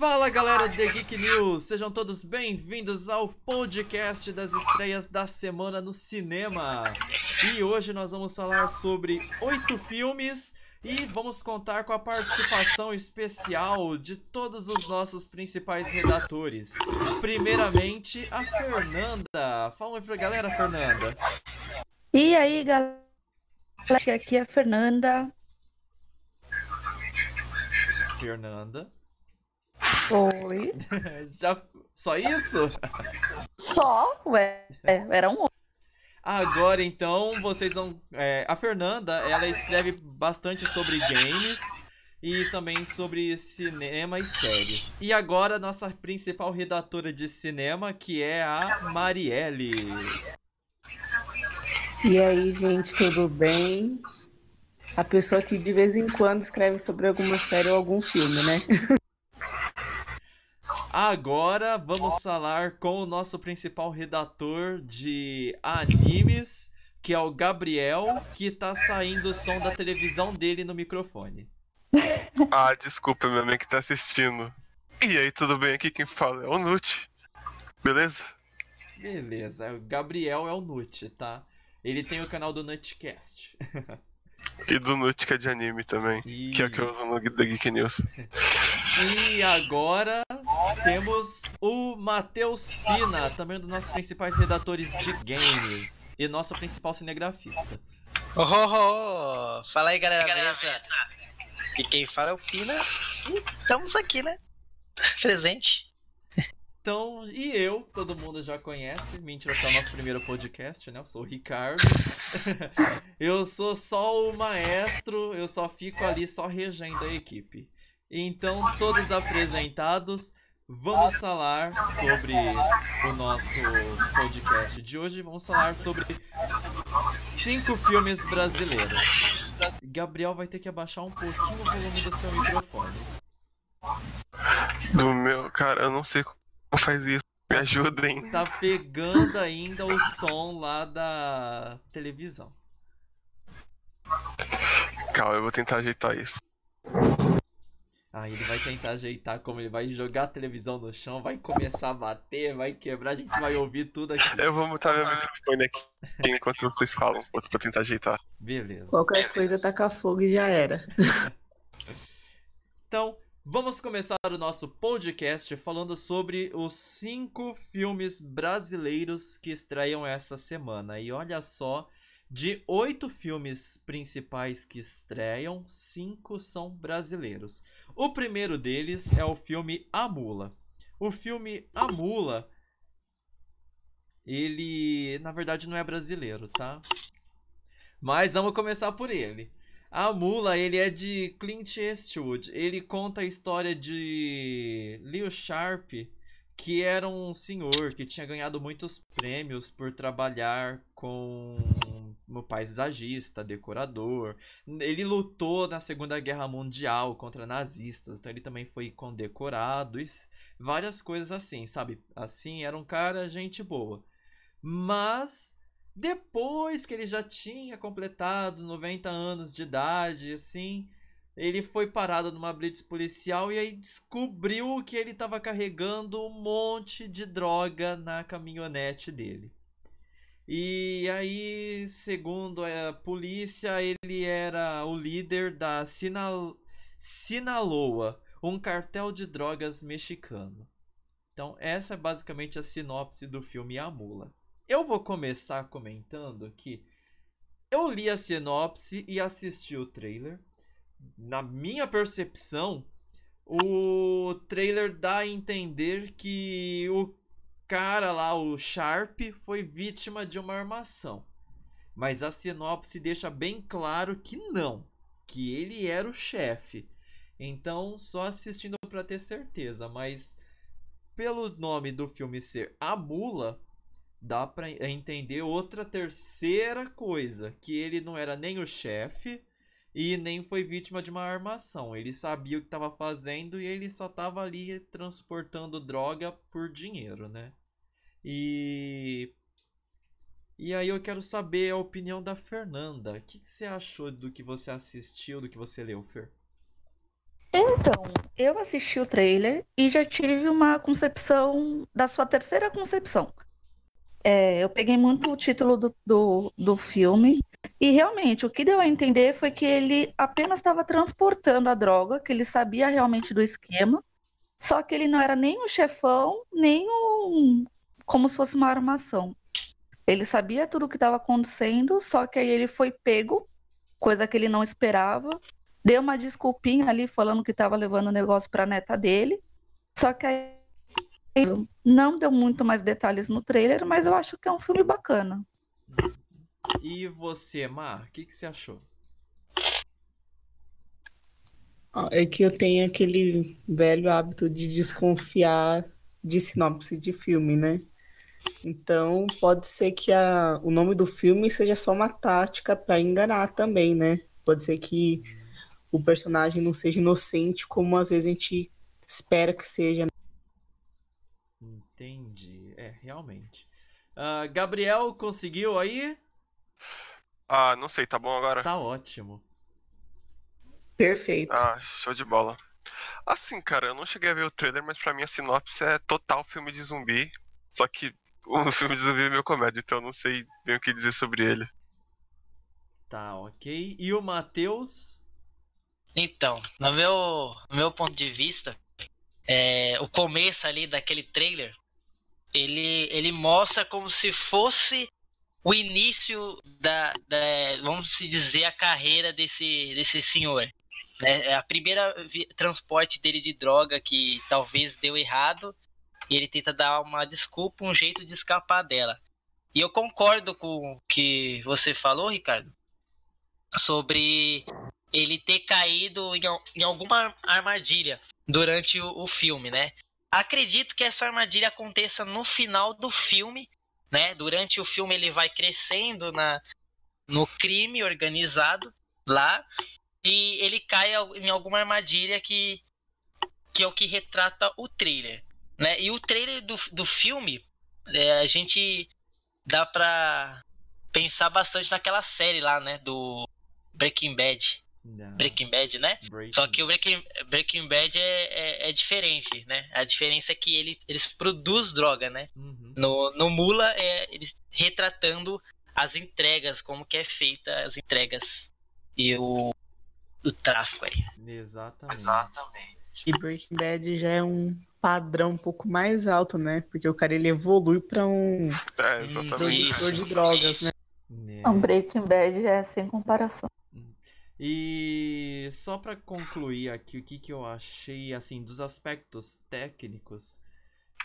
Fala galera de Geek News, sejam todos bem-vindos ao podcast das estreias da semana no cinema. E hoje nós vamos falar sobre oito filmes e vamos contar com a participação especial de todos os nossos principais redatores. Primeiramente, a Fernanda. Fala aí pra galera, Fernanda. E aí, galera, aqui é a Fernanda. Fernanda. Oi. Já só isso? Só? Ué, era um Agora então vocês vão. É, a Fernanda ela escreve bastante sobre games e também sobre cinema e séries. E agora nossa principal redatora de cinema, que é a Marielle. E aí, gente, tudo bem? A pessoa que de vez em quando escreve sobre alguma série ou algum filme, né? Agora vamos falar com o nosso principal redator de animes, que é o Gabriel, que tá saindo o som da televisão dele no microfone. Ah, desculpa, minha mãe que tá assistindo. E aí, tudo bem? Aqui quem fala é o Nut. Beleza? Beleza, o Gabriel é o Nut, tá? Ele tem o canal do Nutcast. E do Nut que é de anime também. E... Que é o que eu uso no da Geek News. E agora temos o Matheus Pina, também um dos nossos principais redatores de games. E nosso principal cinegrafista. Oh, oh, oh. Fala aí, galera, beleza? E quem fala é o Pina. E estamos aqui, né? Presente. Então, e eu, todo mundo já conhece, mentira, é o nosso primeiro podcast, né? Eu sou o Ricardo. eu sou só o maestro, eu só fico ali só regendo a equipe. Então, todos apresentados, vamos falar sobre o nosso podcast de hoje. Vamos falar sobre cinco filmes brasileiros. Gabriel vai ter que abaixar um pouquinho o volume do seu microfone. Do meu, cara, eu não sei como faz isso. Me ajudem. Tá pegando ainda o som lá da televisão. Calma, eu vou tentar ajeitar isso. Ah, ele vai tentar ajeitar como ele vai jogar a televisão no chão, vai começar a bater, vai quebrar, a gente vai ouvir tudo aqui. Eu vou mutar meu microfone aqui enquanto vocês falam, pra tentar ajeitar. Beleza. Qualquer coisa taca fogo e já era. Então, vamos começar o nosso podcast falando sobre os cinco filmes brasileiros que estreiam essa semana. E olha só, de oito filmes principais que estreiam, cinco são brasileiros. O primeiro deles é o filme A Mula. O filme A Mula, ele na verdade não é brasileiro, tá? Mas vamos começar por ele. A Mula, ele é de Clint Eastwood. Ele conta a história de Leo Sharp, que era um senhor que tinha ganhado muitos prêmios por trabalhar com um paisagista, decorador. Ele lutou na Segunda Guerra Mundial contra nazistas, então ele também foi condecorado e várias coisas assim, sabe? Assim, era um cara gente boa. Mas depois que ele já tinha completado 90 anos de idade, assim, ele foi parado numa blitz policial e aí descobriu que ele estava carregando um monte de droga na caminhonete dele. E aí, segundo a polícia, ele era o líder da Sinal... Sinaloa, um cartel de drogas mexicano. Então, essa é basicamente a sinopse do filme A Mula. Eu vou começar comentando que eu li a sinopse e assisti o trailer. Na minha percepção, o trailer dá a entender que o cara lá, o Sharp, foi vítima de uma armação. Mas a sinopse deixa bem claro que não, que ele era o chefe. Então, só assistindo para ter certeza, mas pelo nome do filme ser A Mula, dá para entender outra terceira coisa, que ele não era nem o chefe e nem foi vítima de uma armação. Ele sabia o que estava fazendo e ele só estava ali transportando droga por dinheiro, né? E. E aí eu quero saber a opinião da Fernanda. O que, que você achou do que você assistiu, do que você leu, Fer? Então, eu assisti o trailer e já tive uma concepção da sua terceira concepção. É, eu peguei muito o título do, do, do filme. E realmente o que deu a entender foi que ele apenas estava transportando a droga, que ele sabia realmente do esquema, só que ele não era nem um chefão, nem um como se fosse uma armação. Ele sabia tudo o que estava acontecendo, só que aí ele foi pego, coisa que ele não esperava, deu uma desculpinha ali falando que estava levando o negócio para a neta dele, só que aí não deu muito mais detalhes no trailer, mas eu acho que é um filme bacana. E você, Mar, o que, que você achou? Ah, É que eu tenho aquele velho hábito de desconfiar de sinopse de filme, né? Então, pode ser que a, o nome do filme seja só uma tática para enganar também, né? Pode ser que o personagem não seja inocente como às vezes a gente espera que seja. Entendi. É, realmente. Ah, Gabriel, conseguiu aí? Ah, não sei, tá bom agora? Tá ótimo. Perfeito. Ah, show de bola. Assim, cara, eu não cheguei a ver o trailer, mas pra mim a sinopse é total filme de zumbi. Só que o filme de zumbi é meio comédia, então eu não sei bem o que dizer sobre ele. Tá, ok. E o Matheus? Então, no meu, no meu ponto de vista, é, o começo ali daquele trailer, ele, ele mostra como se fosse o início da, da vamos se dizer, a carreira desse, desse senhor. Né? É a primeira transporte dele de droga que talvez deu errado e ele tenta dar uma desculpa, um jeito de escapar dela. E eu concordo com o que você falou, Ricardo, sobre ele ter caído em, em alguma armadilha durante o, o filme, né? Acredito que essa armadilha aconteça no final do filme, né? Durante o filme ele vai crescendo na, no crime organizado lá e ele cai em alguma armadilha que, que é o que retrata o trailer, né? E o trailer do, do filme, é, a gente dá pra pensar bastante naquela série lá, né? Do Breaking Bad. Não. Breaking Bad, né? Breaking. Só que o Breaking, Breaking Bad é, é, é diferente, né? A diferença é que ele, eles produzem droga, né? Uhum. No, no Mula, é eles retratando as entregas, como que é feita as entregas e o, o tráfico aí. Exatamente. Exatamente. E Breaking Bad já é um padrão um pouco mais alto, né? Porque o cara ele evolui pra um É. Isso. produtor de drogas, né? Né. Então, Breaking Bad é sem comparação. E só pra concluir aqui o que, que eu achei assim dos aspectos técnicos,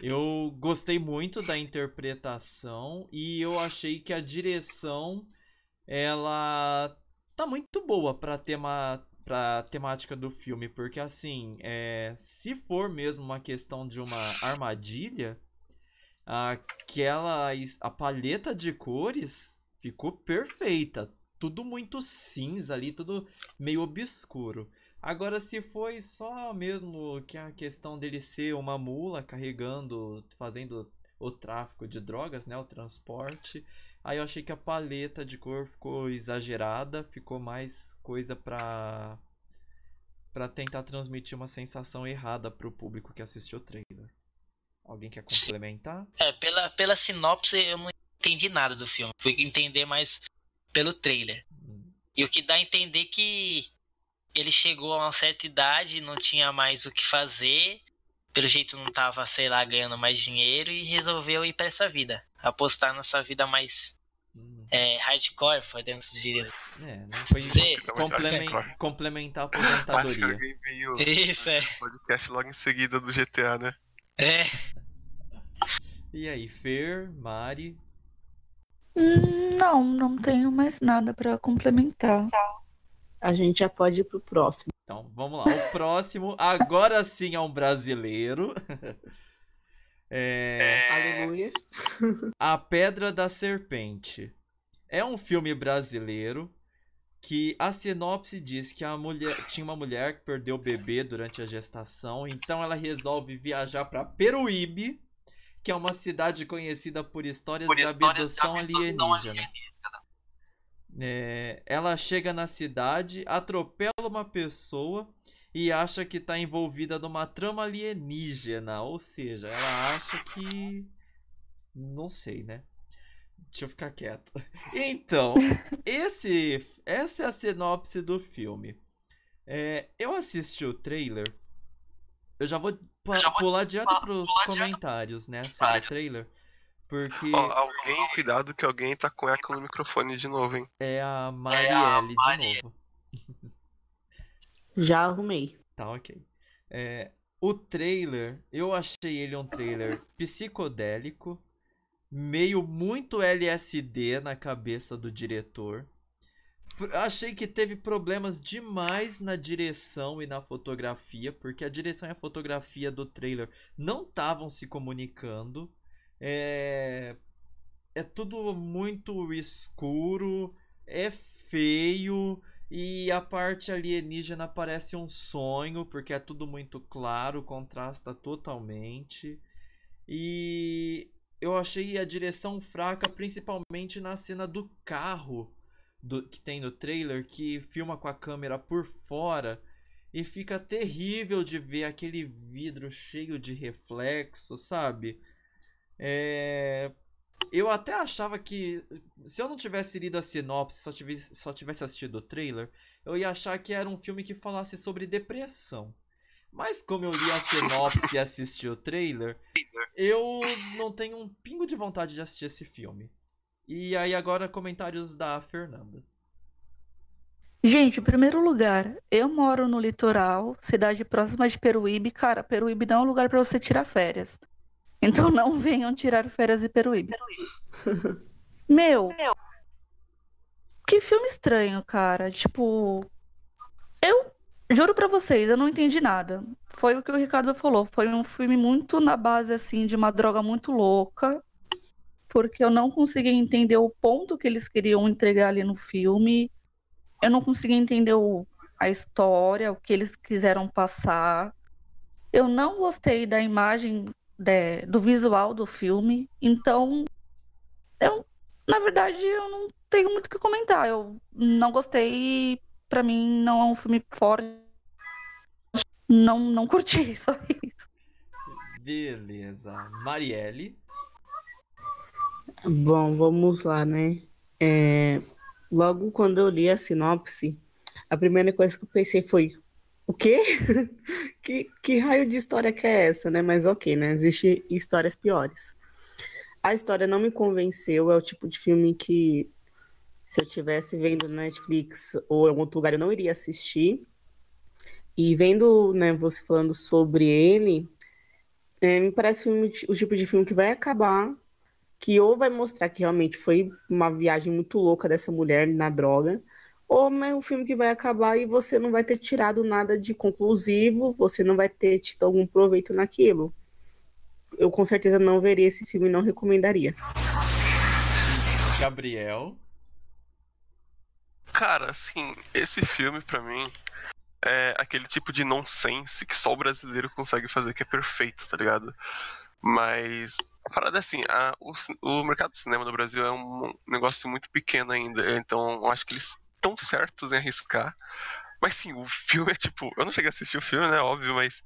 eu gostei muito da interpretação e eu achei que a direção ela tá muito boa para tema para temática do filme, porque assim, é, se for mesmo uma questão de uma armadilha, aquela a paleta de cores ficou perfeita tudo muito cinza ali, tudo meio obscuro. Agora, se foi só mesmo que a questão dele ser uma mula carregando, fazendo o tráfico de drogas, né, o transporte, aí eu achei que a paleta de cor ficou exagerada, ficou mais coisa pra para tentar transmitir uma sensação errada pro público que assistiu o trailer. Alguém quer complementar? É, pela, pela sinopse eu não entendi nada do filme. Fui entender mais pelo trailer. E o que dá a entender que ele chegou a uma certa idade, não tinha mais o que fazer, pelo jeito não tava, sei lá, ganhando mais dinheiro e resolveu ir pra essa vida. Apostar nessa vida mais hum. é, hardcore, podemos dizer. É, né? Foi Dizer. complemen- Hardcore. complementar a Acho que aposentadoria. veio Isso, é. podcast logo em seguida do GTA, né? É, E aí, Fer, Mari? Não, não tenho mais nada pra complementar. A gente já pode ir pro próximo. Então, vamos lá. O próximo, agora sim é um brasileiro. É Aleluia. A Pedra da Serpente. É um filme brasileiro que a sinopse diz que a mulher tinha uma mulher que perdeu o bebê durante a gestação, então ela resolve viajar para Peruíbe, que é uma cidade conhecida por histórias, Por de, histórias de abdução abdução alienígena. É, ela chega na cidade, atropela uma pessoa e acha que tá envolvida numa trama alienígena. Ou seja, ela acha que. Não sei, né? Deixa eu ficar quieto. Então, esse, essa é a sinopse do filme. É, eu assisti o trailer. Eu já vou pular direto pros pular direto comentários, né? Sobre o trailer. Porque Ó, alguém, cuidado que alguém tá com eco no microfone de novo, hein? é a Marielle de novo. Já arrumei. Tá, ok. É, o trailer, eu achei ele um trailer psicodélico, meio muito LSD na cabeça do diretor. Achei que teve problemas demais na direção e na fotografia, porque a direção e a fotografia do trailer não estavam se comunicando. É, é tudo muito escuro, é feio. E a parte alienígena parece um sonho, porque é tudo muito claro, contrasta totalmente. E eu achei a direção fraca, principalmente na cena do carro do, que tem no trailer, que filma com a câmera por fora. E fica terrível de ver aquele vidro cheio de reflexo, sabe? É, Eu até achava que se eu não tivesse lido a sinopse, só tivesse, só tivesse assistido o trailer, eu ia achar que era um filme que falasse sobre depressão. Mas como eu li a sinopse e assisti o trailer, eu não tenho um pingo de vontade de assistir esse filme. E aí agora comentários da Fernanda. Gente, em primeiro lugar, eu moro no litoral, cidade próxima de Peruíbe. Cara, Peruíbe não é um lugar pra você tirar férias. Então não venham tirar férias em Peruíbe. Meu, que filme estranho, cara. Tipo, eu juro pra vocês, eu não entendi nada. Foi o que o Ricardo falou. Foi um filme muito na base, assim, de uma droga muito louca. Porque eu não consegui entender o ponto que eles queriam entregar ali no filme. Eu não consegui entender o- a história, o que eles quiseram passar. Eu não gostei da imagem, de- do visual do filme. Então, eu, na verdade, eu não tenho muito o que comentar. Eu não gostei. Pra mim, não é um filme forte. Não, não curti, só isso. Beleza. Marielle. Bom, vamos lá, né? É, logo quando eu li a sinopse, a primeira coisa que eu pensei foi: o quê? Que, que raio de história que é essa, né? Mas ok, né? Existem histórias piores. A história não me convenceu, é o tipo de filme que, se eu tivesse vendo Netflix ou em outro lugar, eu não iria assistir. E vendo, né, você falando sobre ele, é, me parece o tipo de filme que vai acabar que ou vai mostrar que realmente foi uma viagem muito louca dessa mulher na droga, ou é um filme que vai acabar e você não vai ter tirado nada de conclusivo, você não vai ter tido algum proveito naquilo. Eu com certeza não veria esse filme e não recomendaria. Gabriel. Cara, assim, esse filme pra mim é aquele tipo de nonsense que só o brasileiro consegue fazer, que é perfeito, tá ligado? Mas a parada é assim, a- o, o mercado de cinema no Brasil é um negócio muito pequeno ainda, então acho que eles estão certos em arriscar. Mas sim, o filme é tipo, eu não cheguei a assistir o filme, né, óbvio, mas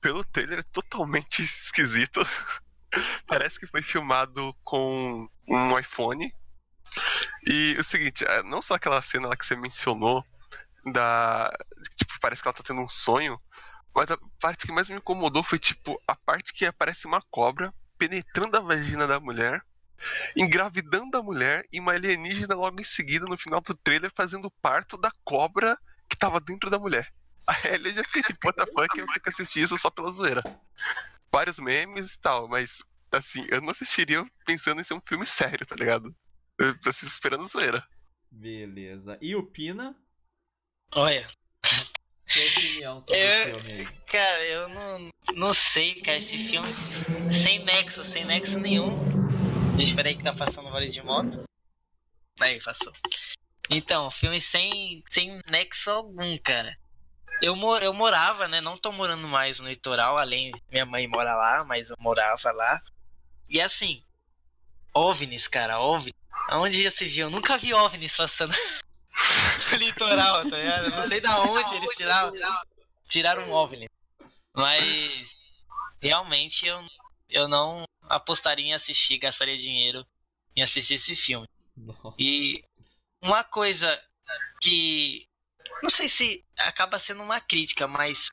pelo trailer é totalmente esquisito. Parece que foi filmado com um iPhone. E o seguinte, é, não só aquela cena lá que você mencionou, da. Tipo, parece que ela tá tendo um sonho. Mas a parte que mais me incomodou foi, tipo, a parte que aparece uma cobra penetrando a vagina da mulher, engravidando a mulher e uma alienígena logo em seguida, no final do trailer, fazendo parto da cobra que tava dentro da mulher. Aí eu já fiquei tipo, what the fuck, eu tenho que assistir isso só pela zoeira. Vários memes e tal, mas, assim, eu não assistiria pensando em ser um filme sério, tá ligado? Eu tô esperando zoeira. Beleza. E o Pina? Olha, Sua opinião sobre É- o filme cara, eu não, não sei, cara, esse filme sem nexo, sem nexo nenhum. Eu aí que tá passando vários de moto. Aí, passou. Então, filme sem, sem nexo algum, cara. Eu, mo- eu morava, né? Não tô morando mais no litoral, além. Minha mãe mora lá, mas eu morava lá. E assim, OVNIs, cara, OVNIs. Aonde já se viu? Eu nunca vi OVNIs passando litoral, tá ligado? Não sei da onde eles tiravam. tiraram um OVNI. Mas realmente eu, eu não apostaria em assistir, gastaria dinheiro em assistir esse filme. Não. E uma coisa que não sei se acaba sendo uma crítica, mas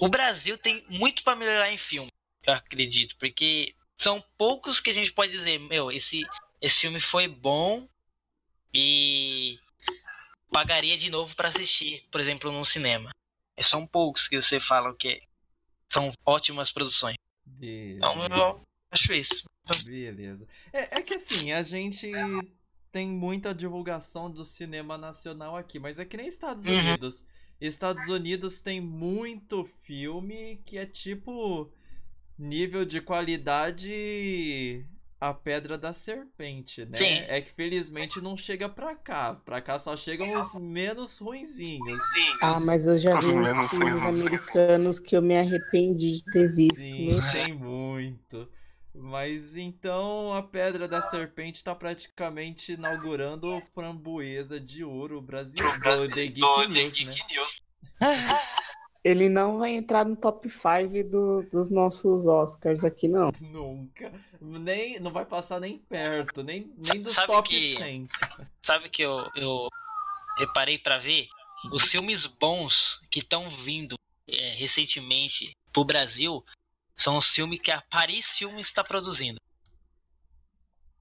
o Brasil tem muito para melhorar em filme, eu acredito, porque são poucos que a gente pode dizer, meu, esse esse filme foi bom e pagaria de novo para assistir, por exemplo, num cinema. É são poucos que você fala que são ótimas produções. Então Beleza. eu acho isso. Beleza. É, é que assim, a gente tem muita divulgação do cinema nacional aqui, mas é que nem Estados Uhum. Unidos. Estados Unidos tem muito filme que é tipo nível de qualidade a Pedra da Serpente, né? Sim. É que felizmente não chega pra cá. Pra cá só chegam os menos ruinzinhos. Ah, mas eu já Os vi uns menos filmes ruins. americanos que eu me arrependi de ter visto. Sim, Meu tem muito. Mas então a Pedra da Serpente tá praticamente inaugurando o Framboesa de Ouro Brasil do The Geek News, né? Ele não vai entrar no top 5 do- dos nossos Oscars aqui, não. Nunca. Nem, não vai passar nem perto, nem, nem dos Sabe top que- 100. Sabe que eu, eu reparei pra ver? Os filmes bons que estão vindo é, recentemente pro Brasil são os filmes que a Paris Filmes está produzindo.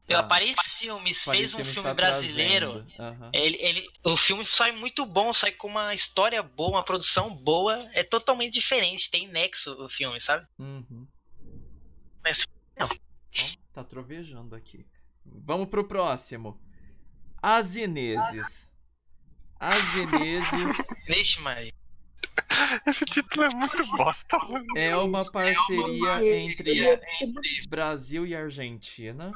Tá. A Paris Filmes Paris fez um Filmes filme tá brasileiro. Aham. Ele, ele, o filme sai muito bom, sai com uma história boa, uma produção boa. É totalmente diferente, tem nexo o filme, sabe? Uhum. Mas Ó, tá trovejando aqui. Vamos pro próximo. As Ineses. As Ineses deixa, Maria. Esse título é muito bosta. é uma parceria entre Brasil e Argentina.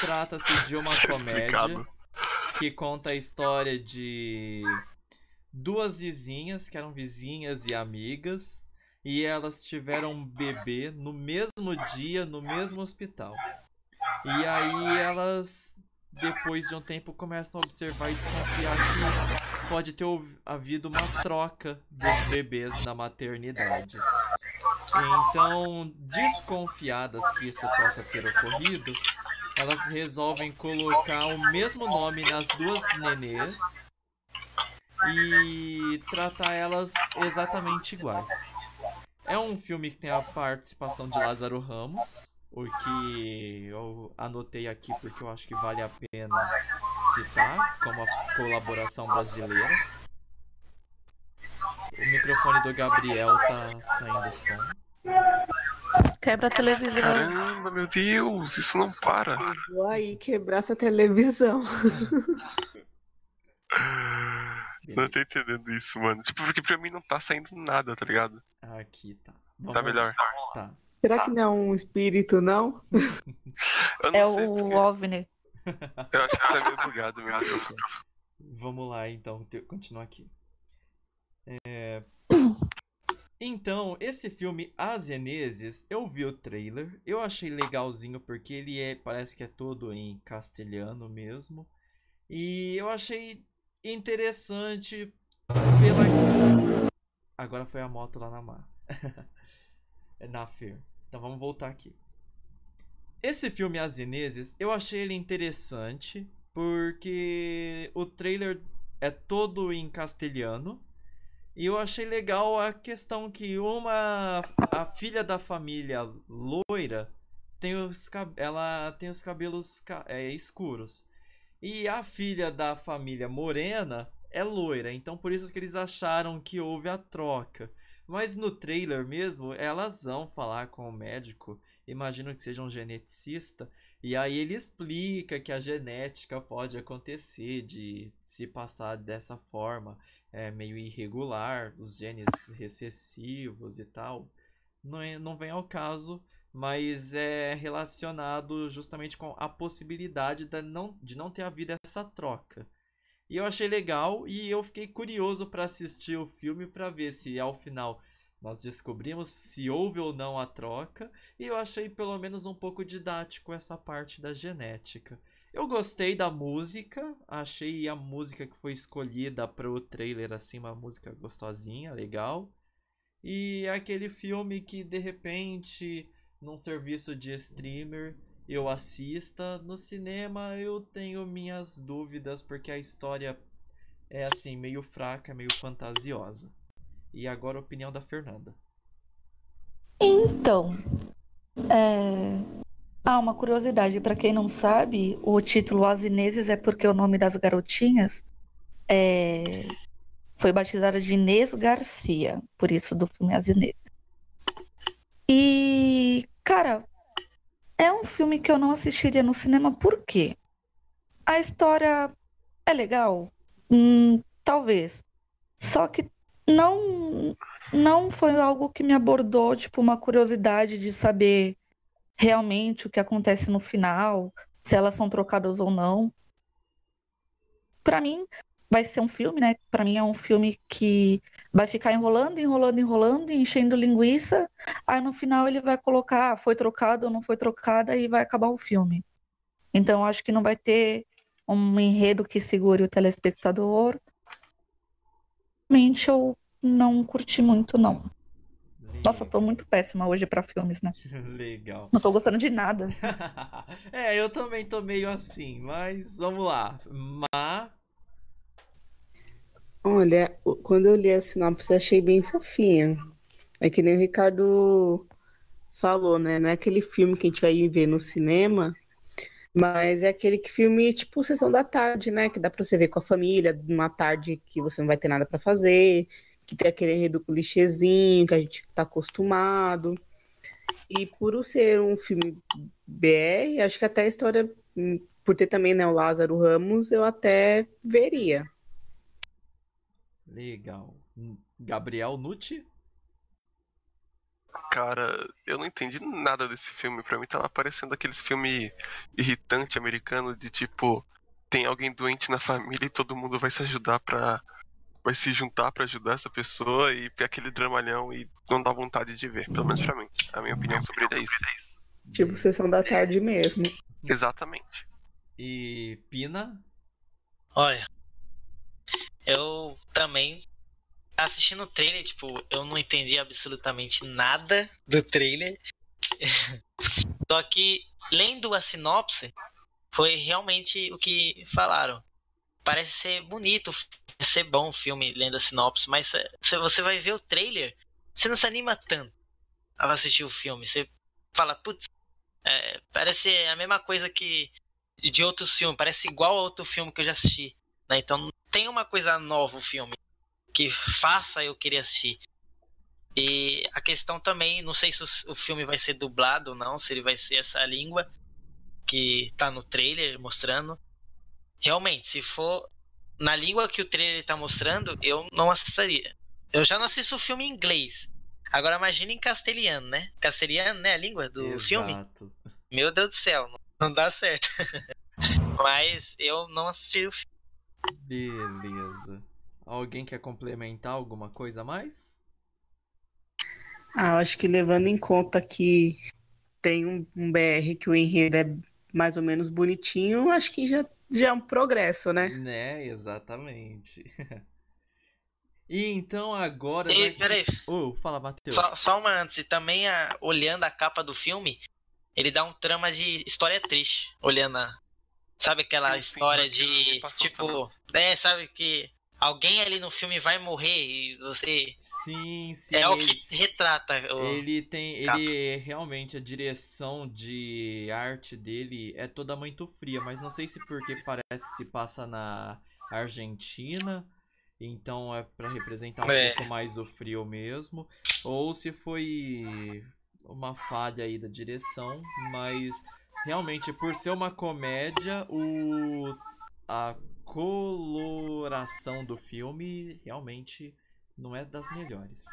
Trata-se de uma comédia Explicado. que conta a história de duas vizinhas que eram vizinhas e amigas e elas tiveram um bebê no mesmo dia no mesmo hospital. E aí elas depois de um tempo começam a observar e desconfiar que pode ter havido uma troca dos bebês na maternidade. Então, desconfiadas que isso possa ter ocorrido, elas resolvem colocar o mesmo nome nas duas nenês e tratar elas exatamente iguais. É um filme que tem a participação de Lázaro Ramos, o que eu anotei aqui porque eu acho que vale a pena citar como a colaboração brasileira. O microfone do Gabriel tá saindo som. Quebra a televisão. Caramba, meu Deus, isso não para. Eu vou aí quebrar essa televisão. Não tô entendendo isso, mano. Tipo, porque pra mim não tá saindo nada, tá ligado? Aqui tá. Tá Vamos- melhor. Tá. Será que não é um espírito, não? Eu não É sei o porque. OVNI. Eu acho que tá meio bugado, meu Deus. Vamos lá, então, continuar aqui. É, Então, esse filme As Eneses, eu vi o trailer, eu achei legalzinho porque ele é, parece que é todo em castelhano mesmo. E eu achei interessante pela Agora foi a moto lá na mar. na Fer. Então vamos voltar aqui. Esse filme As Eneses, eu achei ele interessante porque o trailer é todo em castelhano. E eu achei legal a questão que uma a filha da família loira tem os ela tem os cabelos ca- é, escuros. E a filha da família morena é loira, então por isso que eles acharam que houve a troca. Mas no trailer mesmo, elas vão falar com o médico, imagino que seja um geneticista, e aí ele explica que a genética pode acontecer de se passar dessa forma, é meio irregular, os genes recessivos e tal. Não, é, não vem ao caso, mas é relacionado justamente com a possibilidade de não, de não ter havido essa troca. E eu achei legal e eu fiquei curioso para assistir o filme para ver se ao final nós descobrimos se houve ou não a troca. E eu achei pelo menos um pouco didático essa parte da genética. Eu gostei da música, achei a música que foi escolhida para o trailer assim uma música gostosinha, legal. E é aquele filme que de repente num serviço de streamer eu assista, no cinema eu tenho minhas dúvidas porque a história é assim meio fraca, meio fantasiosa. E agora a opinião da Fernanda. Então, é... ah, uma curiosidade, para quem não sabe, o título As Ineses é porque o nome das garotinhas é... foi batizada de Inês Garcia, por isso do filme As Ineses. E, cara, é um filme que eu não assistiria no cinema, por quê? A história é legal? Hum, talvez. Só que não não foi algo que me abordou, tipo, uma curiosidade de saber realmente o que acontece no final, se elas são trocadas ou não. Para mim, vai ser um filme, né? Para mim é um filme que vai ficar enrolando, enrolando, enrolando, enchendo linguiça. Aí no final ele vai colocar, ah, foi trocado ou não foi trocada e vai acabar o filme. Então acho que não vai ter um enredo que segure o telespectador. Realmente eu não curti muito, não. Nossa, eu tô muito péssima hoje pra filmes, né? Legal. Não tô gostando de nada. é, eu também tô meio assim, mas vamos lá. Má. Olha, quando eu li a sinopse, eu achei bem fofinha. É que nem o Ricardo falou, né? Não é aquele filme que a gente vai ver no cinema, mas é aquele que filme tipo sessão da tarde, né? Que dá pra você ver com a família, numa tarde que você não vai ter nada para fazer, que tem aquele enredo clichêzinho que a gente tá acostumado. E por ser um filme BR, acho que até a história, hum, por ter também né, o Lázaro Ramos, eu até veria. Legal. Gabriel Nucci? Cara, eu não entendi nada desse filme. Pra mim tava parecendo aqueles filme irritante americano de tipo, tem alguém doente na família e todo mundo vai se ajudar pra. vai se juntar para ajudar essa pessoa e aquele dramalhão e não dá vontade de ver, pelo menos pra mim. A minha opinião sobre ele é isso. Tipo, sessão da tarde mesmo. Exatamente. E Pina? Olha, eu também assistindo o trailer, tipo, eu não entendi absolutamente nada do trailer. Só que lendo a sinopse, foi realmente o que falaram. Parece ser bonito, ser bom o filme lendo a sinopse, mas se você vai ver o trailer, você não se anima tanto a assistir o filme. Você fala, putz, é, parece a mesma coisa que de outros filmes, parece igual a outro filme que eu já assisti. Né? Então tem uma coisa nova o filme que faça eu querer assistir. E a questão também, não sei se o, filme vai ser dublado ou não, se ele vai ser essa língua que tá no trailer mostrando. Realmente, se for na língua que o trailer tá mostrando, eu não assistiria. Eu já não assisto o filme em inglês. Agora imagine em castelhano, né? Castelhano, né? A língua do Exato. filme. Meu Deus do céu, não dá certo. Mas eu não assisti o filme. Beleza. Alguém quer complementar alguma coisa a mais? Ah, eu acho que levando em conta que tem um, um BR que o enredo é mais ou menos bonitinho, acho que já, já é um progresso, né? Né, exatamente. e então agora. E, peraí. Oh, fala, Matheus. Só, só uma antes, e também a, olhando a capa do filme, ele dá um trama de história triste, olhando a, Sabe aquela sim, história sim, de. Tipo. É, sabe que alguém ali no filme vai morrer e você. Sim, sim. É ele, o que retrata. O ele tem. Capa. Ele realmente, a direção de arte dele é toda muito fria, mas não sei se porque parece que se passa na Argentina. Então é para representar um é. pouco mais o frio mesmo. Ou se foi uma falha aí da direção, mas realmente, por ser uma comédia, o a coloração do filme realmente não é das melhores.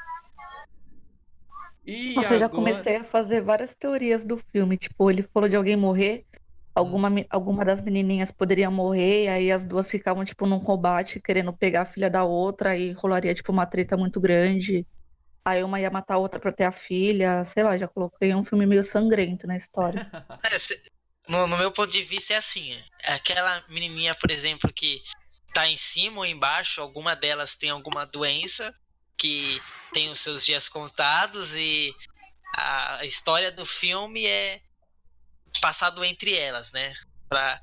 E Nossa, agora... eu já comecei a fazer várias teorias do filme. Tipo, ele falou de alguém morrer, alguma, alguma das menininhas poderia morrer, aí as duas ficavam, tipo, num combate, querendo pegar a filha da outra, e rolaria, tipo, uma treta muito grande. Aí uma ia matar a outra pra ter a filha, sei lá, já coloquei um filme meio sangrento na história. É, no, no meu ponto de vista é assim. Aquela menininha, por exemplo, que tá em cima ou embaixo, alguma delas tem alguma doença que tem os seus dias contados e a história do filme é passado entre elas, né? Pra,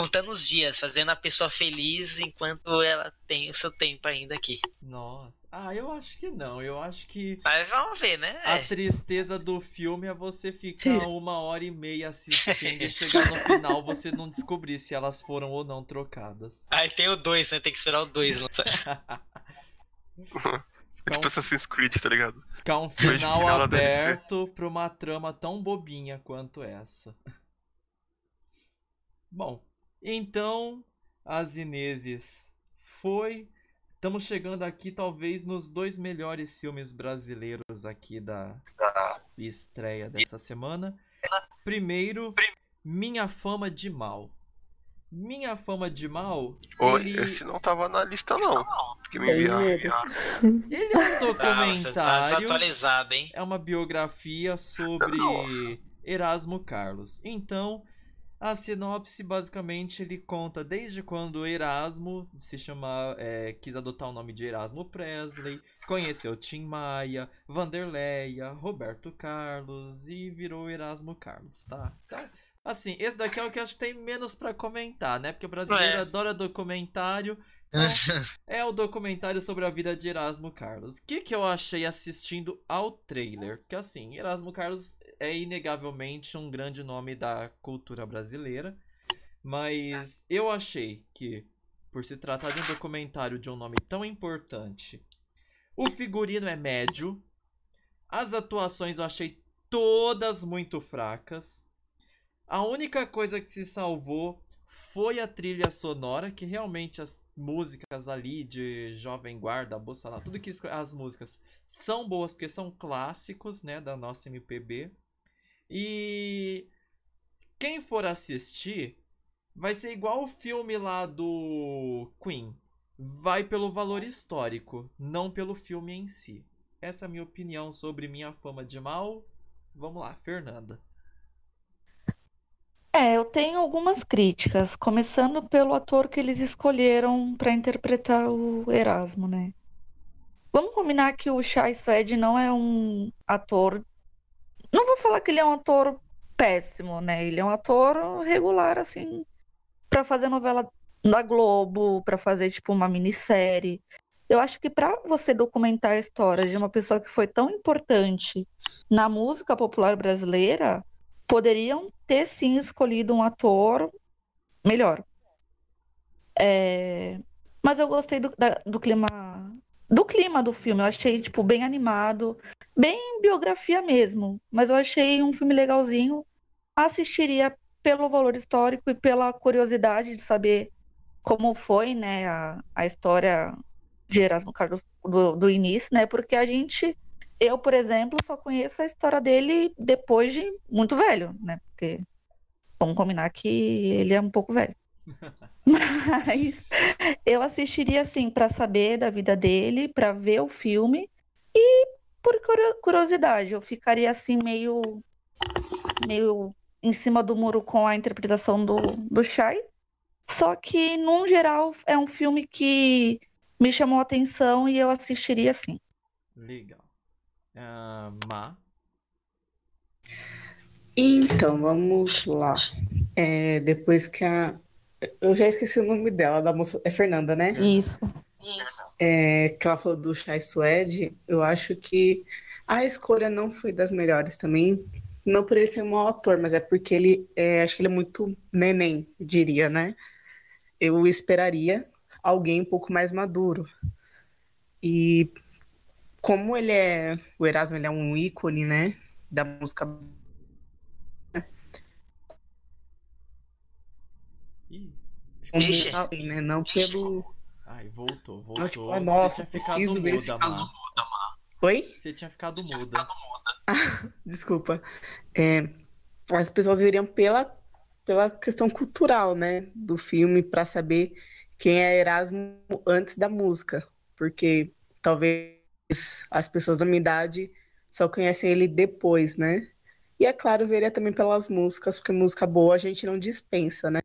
contando os dias, fazendo a pessoa feliz enquanto ela tem o seu tempo ainda aqui. Nossa. Ah, eu acho que não. Eu acho que. Mas vamos ver, né? A é. tristeza do filme é você ficar uma hora e meia assistindo e chegar no final você não descobrir se elas foram ou não trocadas. Aí tem o 2, né? Tem que esperar o 2 É tipo um... Assassin's Creed, tá ligado? Ficar um final, final aberto pra uma trama tão bobinha quanto essa. Bom, então as Ineses foi. Estamos chegando aqui, talvez, nos dois melhores filmes brasileiros aqui da estreia dessa semana. Primeiro, Minha Fama de Mal. Minha Fama de Mal. Oh, ele... Esse não tava na lista, não. Que me enviaram. Ele é um documentário. tá desatualizado, hein? É uma biografia sobre Erasmo Carlos. Então, a sinopse basicamente ele conta desde quando Erasmo se chama, é, quis adotar o nome de Erasmo Presley, conheceu Tim Maia, Vanderleia, Roberto Carlos e virou Erasmo Carlos, tá? Então, Assim, esse daqui é o que eu acho que tem menos para comentar, né? Porque o brasileiro é. adora documentário. Então é o documentário sobre a vida de Erasmo Carlos. O que, que eu achei assistindo ao trailer? Que assim, Erasmo Carlos é inegavelmente um grande nome da cultura brasileira. Mas eu achei que, por se tratar de um documentário de um nome tão importante, o figurino é médio. As atuações eu achei todas muito fracas. A única coisa que se salvou foi a trilha sonora, que realmente as músicas ali de Jovem Guarda, Bossa lá, tudo que as músicas são boas porque são clássicos, né, da nossa MPB. E quem for assistir vai ser igual o filme lá do Queen. Vai pelo valor histórico, não pelo filme em si. Essa é a minha opinião sobre minha fama de mal. Vamos lá, Fernanda. É, eu tenho algumas críticas, começando pelo ator que eles escolheram para interpretar o Erasmo, né? Vamos combinar que o Shai Suede não é um ator. Não vou falar que ele é um ator péssimo, né? Ele é um ator regular, assim, para fazer novela da Globo, para fazer, tipo, uma minissérie. Eu acho que para você documentar a história de uma pessoa que foi tão importante na música popular brasileira, poderiam ter sim escolhido um ator melhor. É... Mas eu gostei do, da, do clima do clima do filme. Eu achei tipo bem animado, bem biografia mesmo. Mas eu achei um filme legalzinho. Assistiria pelo valor histórico e pela curiosidade de saber como foi, né, a, a história de Erasmo Carlos do, do início, né? Porque a gente eu, por exemplo, só conheço a história dele depois de muito velho, né? Porque vamos combinar que ele é um pouco velho. Mas eu assistiria assim para saber da vida dele, para ver o filme e por curiosidade, eu ficaria assim meio meio em cima do muro com a interpretação do do Shai. Só que, num geral, é um filme que me chamou a atenção e eu assistiria sim. Legal. Uh, Má. Então, vamos lá. É, depois que a. Eu já esqueci o nome dela, da moça. É Fernanda, né? Isso. Isso. É, que ela falou do Chai Suede, eu acho que a escolha não foi das melhores também. Não por ele ser um autor, mas é porque ele. É, acho que ele é muito neném, eu diria, né? Eu esperaria alguém um pouco mais maduro. E como ele é. O Erasmo ele é um ícone, né? Da música. Um, né? Não pelo. Ai, voltou, voltou. Não, tipo, nossa, preciso ver esse muda, Oi? Você tinha ficado muda. Desculpa. É, as pessoas viriam pela, pela questão cultural, né? Do filme, para saber quem é Erasmo antes da música. Porque talvez as pessoas da minha idade só conhecem ele depois, né? E é claro, veria também pelas músicas, porque música boa a gente não dispensa, né?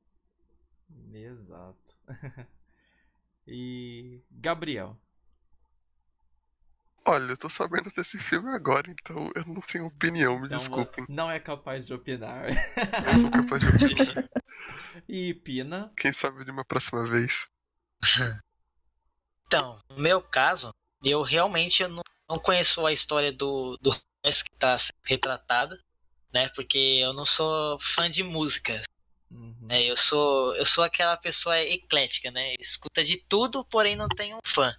Exato. e Gabriel. Olha, eu tô sabendo desse filme agora, então eu não tenho opinião, me Então, desculpem. Não é capaz de opinar. Eu sou capaz de opinar. E Pina. Quem sabe de uma próxima vez. Então, no meu caso, eu realmente não, não conheço a história do, do que tá sendo retratada, né? Porque eu não sou fã de música. Uhum. né? Eu sou eu sou aquela pessoa eclética, né? Escuta de tudo, porém não tenho um fã.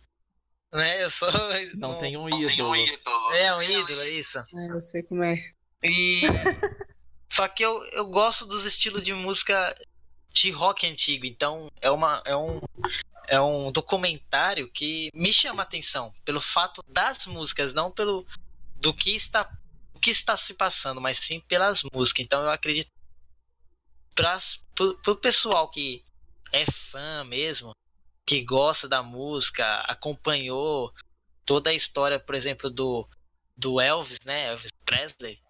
Né? Eu sou. Não tem um ídolo. É um ídolo, é isso. É, eu sei como é. E. Só que eu, eu gosto dos estilos de música de rock antigo, então é, uma, é, um, é um documentário que me chama a atenção pelo fato das músicas, não pelo do que está, o que está se passando, mas sim pelas músicas. Então eu acredito para o pessoal que é fã mesmo, que gosta da música, acompanhou toda a história, por exemplo, do, do Elvis, né? Elvis Presley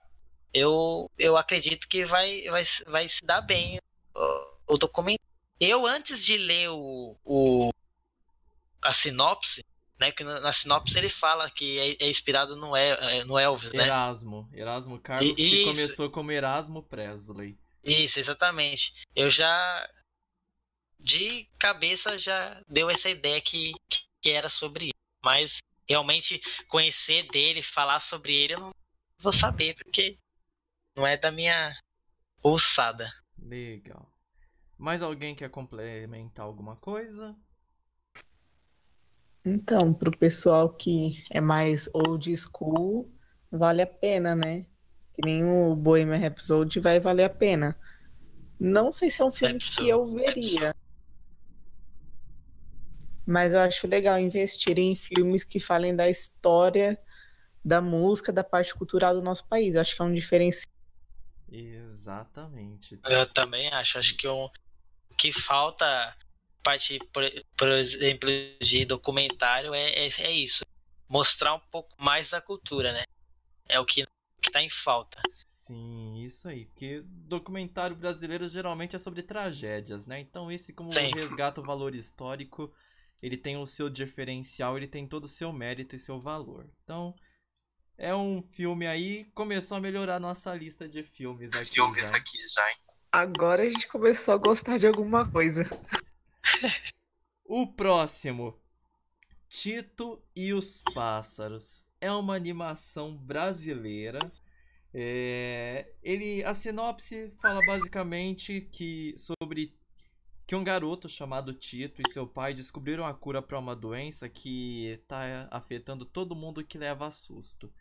eu, eu acredito que vai, vai, vai se dar bem o, o documento. Eu, antes de ler o, o, a sinopse, né, que na, sinopse ele fala que é, é inspirado no, El, no Elvis, né? Erasmo. Erasmo Carlos, E- que isso. começou como Erasmo Presley. Isso, exatamente. Eu já, de cabeça, já deu essa ideia que, que era sobre isso. Mas, realmente, conhecer dele, falar sobre ele, eu não vou saber, porque não é da minha ossada. Legal. Mais alguém quer complementar alguma coisa? Então, pro pessoal que é mais old school, vale a pena, né? Que nem o Bohemian Rhapsody vai valer a pena. Não sei se é um filme que Rhapsody, eu veria. Mas eu acho legal investir em filmes que falem da história, da música, da parte cultural do nosso país. Eu acho que é um diferencial. Exatamente. Eu também acho. Acho que o que falta, parte, por, por exemplo, de documentário é, é, é isso. Mostrar um pouco mais da cultura, né? É o que, que tá em falta. Sim, isso aí. Porque documentário brasileiro geralmente é sobre tragédias, né? Então esse, como Sim. resgata o valor histórico, ele tem o seu diferencial, ele tem todo o seu mérito e seu valor. Então, é um filme aí, começou a melhorar a nossa lista de filmes aqui já. aqui já, hein? Agora a gente começou a gostar de alguma coisa. O próximo, Tito e os Pássaros. É uma animação brasileira. É, ele, a sinopse fala basicamente que sobre que um garoto chamado Tito e seu pai descobriram a cura para uma doença que está afetando todo mundo que leva susto.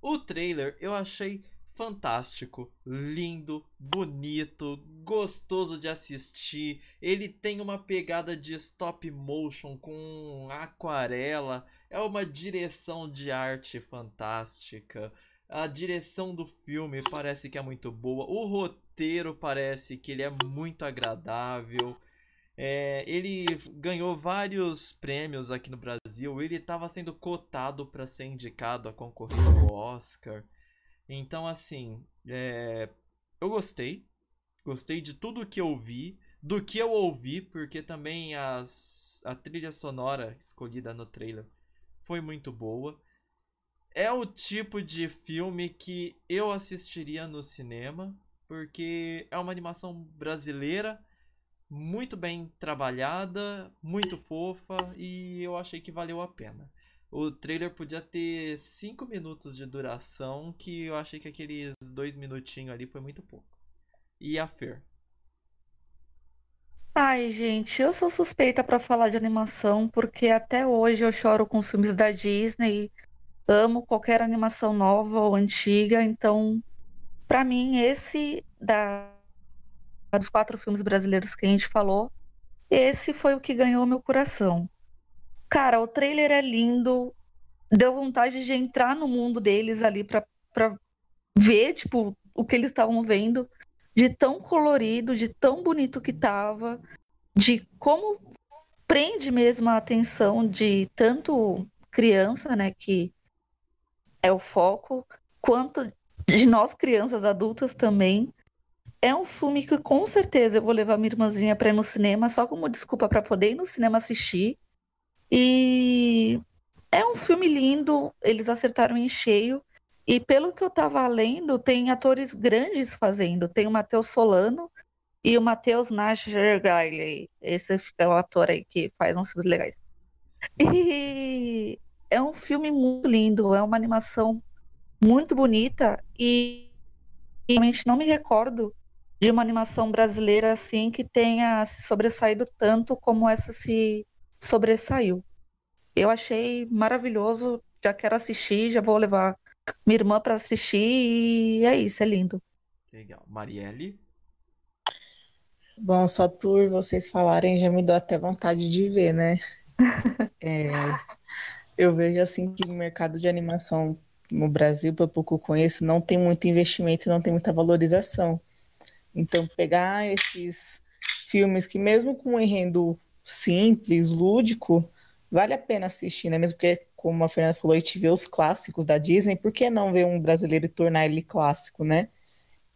O trailer eu achei fantástico, lindo, bonito, gostoso de assistir. Ele tem uma pegada de stop motion com aquarela, é uma direção de arte fantástica. A direção do filme parece que é muito boa. O roteiro parece que ele é muito agradável. É, ele ganhou vários prêmios aqui no Brasil. Ele estava sendo cotado para ser indicado a concorrer ao Oscar. Então, assim, é, eu gostei. Gostei de tudo que eu vi. Do que eu ouvi, porque também as, a trilha sonora escolhida no trailer foi muito boa. É o tipo de filme que eu assistiria no cinema, porque é uma animação brasileira, muito bem trabalhada, muito fofa e eu achei que valeu a pena. O trailer podia ter 5 minutos de duração, que eu achei que aqueles dois minutinhos ali foi muito pouco. E a Fer? Ai, gente, eu sou suspeita pra falar de animação, porque até hoje eu choro com os filmes da Disney. Amo qualquer animação nova ou antiga, então, pra mim, esse da dos quatro filmes brasileiros que a gente falou, esse foi o que ganhou meu coração. Cara, o trailer é lindo, deu vontade de entrar no mundo deles ali pra, pra ver, tipo, o que eles estavam vendo, de tão colorido, de tão bonito que tava, de como prende mesmo a atenção de tanto criança, né, que é o foco, quanto de nós crianças adultas também. É um filme que com certeza eu vou levar minha irmãzinha para ir no cinema só como desculpa para poder ir no cinema assistir. E é um filme lindo, eles acertaram em cheio. E pelo que eu tava lendo, tem atores grandes fazendo. Tem o Matheus Solano e o Matheus Nasher Esse é o ator aí que faz uns filmes legais. E é um filme muito lindo, é uma animação muito bonita e realmente não me recordo de uma animação brasileira assim que tenha se sobressaído tanto como essa se sobressaiu. Eu achei maravilhoso, já quero assistir, já vou levar minha irmã para assistir e é isso, é lindo. Legal. Marielle? Bom, só por vocês falarem já me deu até vontade de ver, né? É, eu vejo assim que o mercado de animação no Brasil, pelo pouco conheço, não tem muito investimento, não tem muita valorização. Então, pegar esses filmes que mesmo com um enredo simples, lúdico, vale a pena assistir, né? Mesmo porque, como a Fernanda falou, a gente vê os clássicos da Disney, por que não ver um brasileiro e tornar ele clássico, né?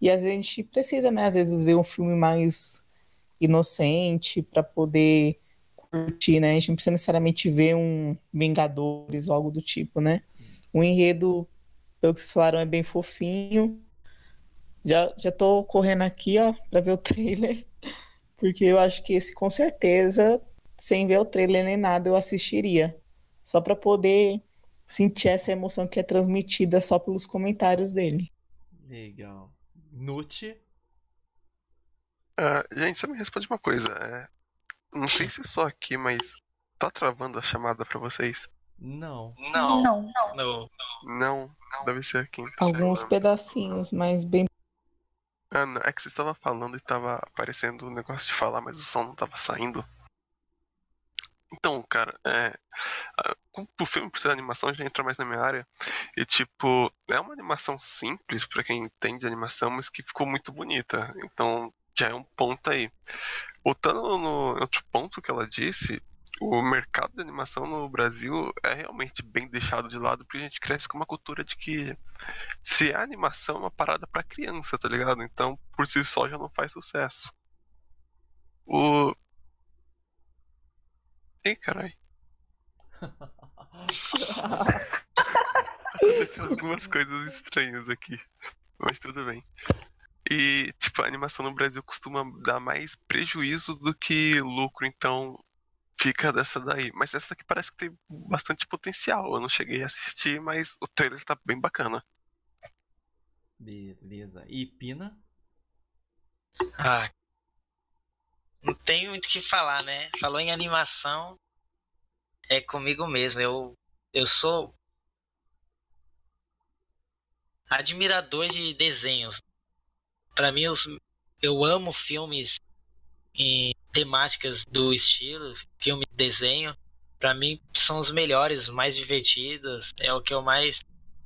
E a gente precisa, né? Às vezes ver um filme mais inocente para poder curtir, né? A gente não precisa necessariamente ver um Vingadores ou algo do tipo, né? O enredo, pelo que vocês falaram, é bem fofinho. Já, já tô correndo aqui, ó, para ver o trailer, porque eu acho que esse, com certeza, sem ver o trailer nem nada, eu assistiria. Só para poder sentir essa emoção que é transmitida só pelos comentários dele. Legal. Nute? Uh, gente, você me responde uma coisa. É, não sei se é só aqui, mas tá travando a chamada pra vocês? Não. Não. Não. No, Não, deve ser aqui. Alguns pedacinhos, mas bem. Ah, não, é que você estava falando e tava aparecendo o negócio de falar, mas o som não tava saindo. Então, cara, é. O filme, por ser animação, já entra mais na minha área. E, tipo, é uma animação simples pra quem entende animação, mas que ficou muito bonita. Então, já é um ponto aí. Voltando no outro ponto que ela disse, o mercado de animação no Brasil é realmente bem deixado de lado porque a gente cresce com uma cultura de que se é animação é uma parada pra criança, tá ligado? Então, por si só já não faz sucesso. O. Ei, carai. Aconteceu algumas coisas estranhas aqui. Mas tudo bem. E, tipo, a animação no Brasil costuma dar mais prejuízo do que lucro, então fica dessa daí. Mas essa daqui parece que tem bastante potencial. Eu não cheguei a assistir, mas o trailer tá bem bacana. Beleza. E Pina? Ah, não tem muito o que falar, né? Falou em animação, é comigo mesmo. Eu, eu sou admirador de desenhos. Para mim, os, eu amo filmes em temáticas do estilo, filme de desenho. Para mim, são os melhores, os mais divertidos. É o que eu mais.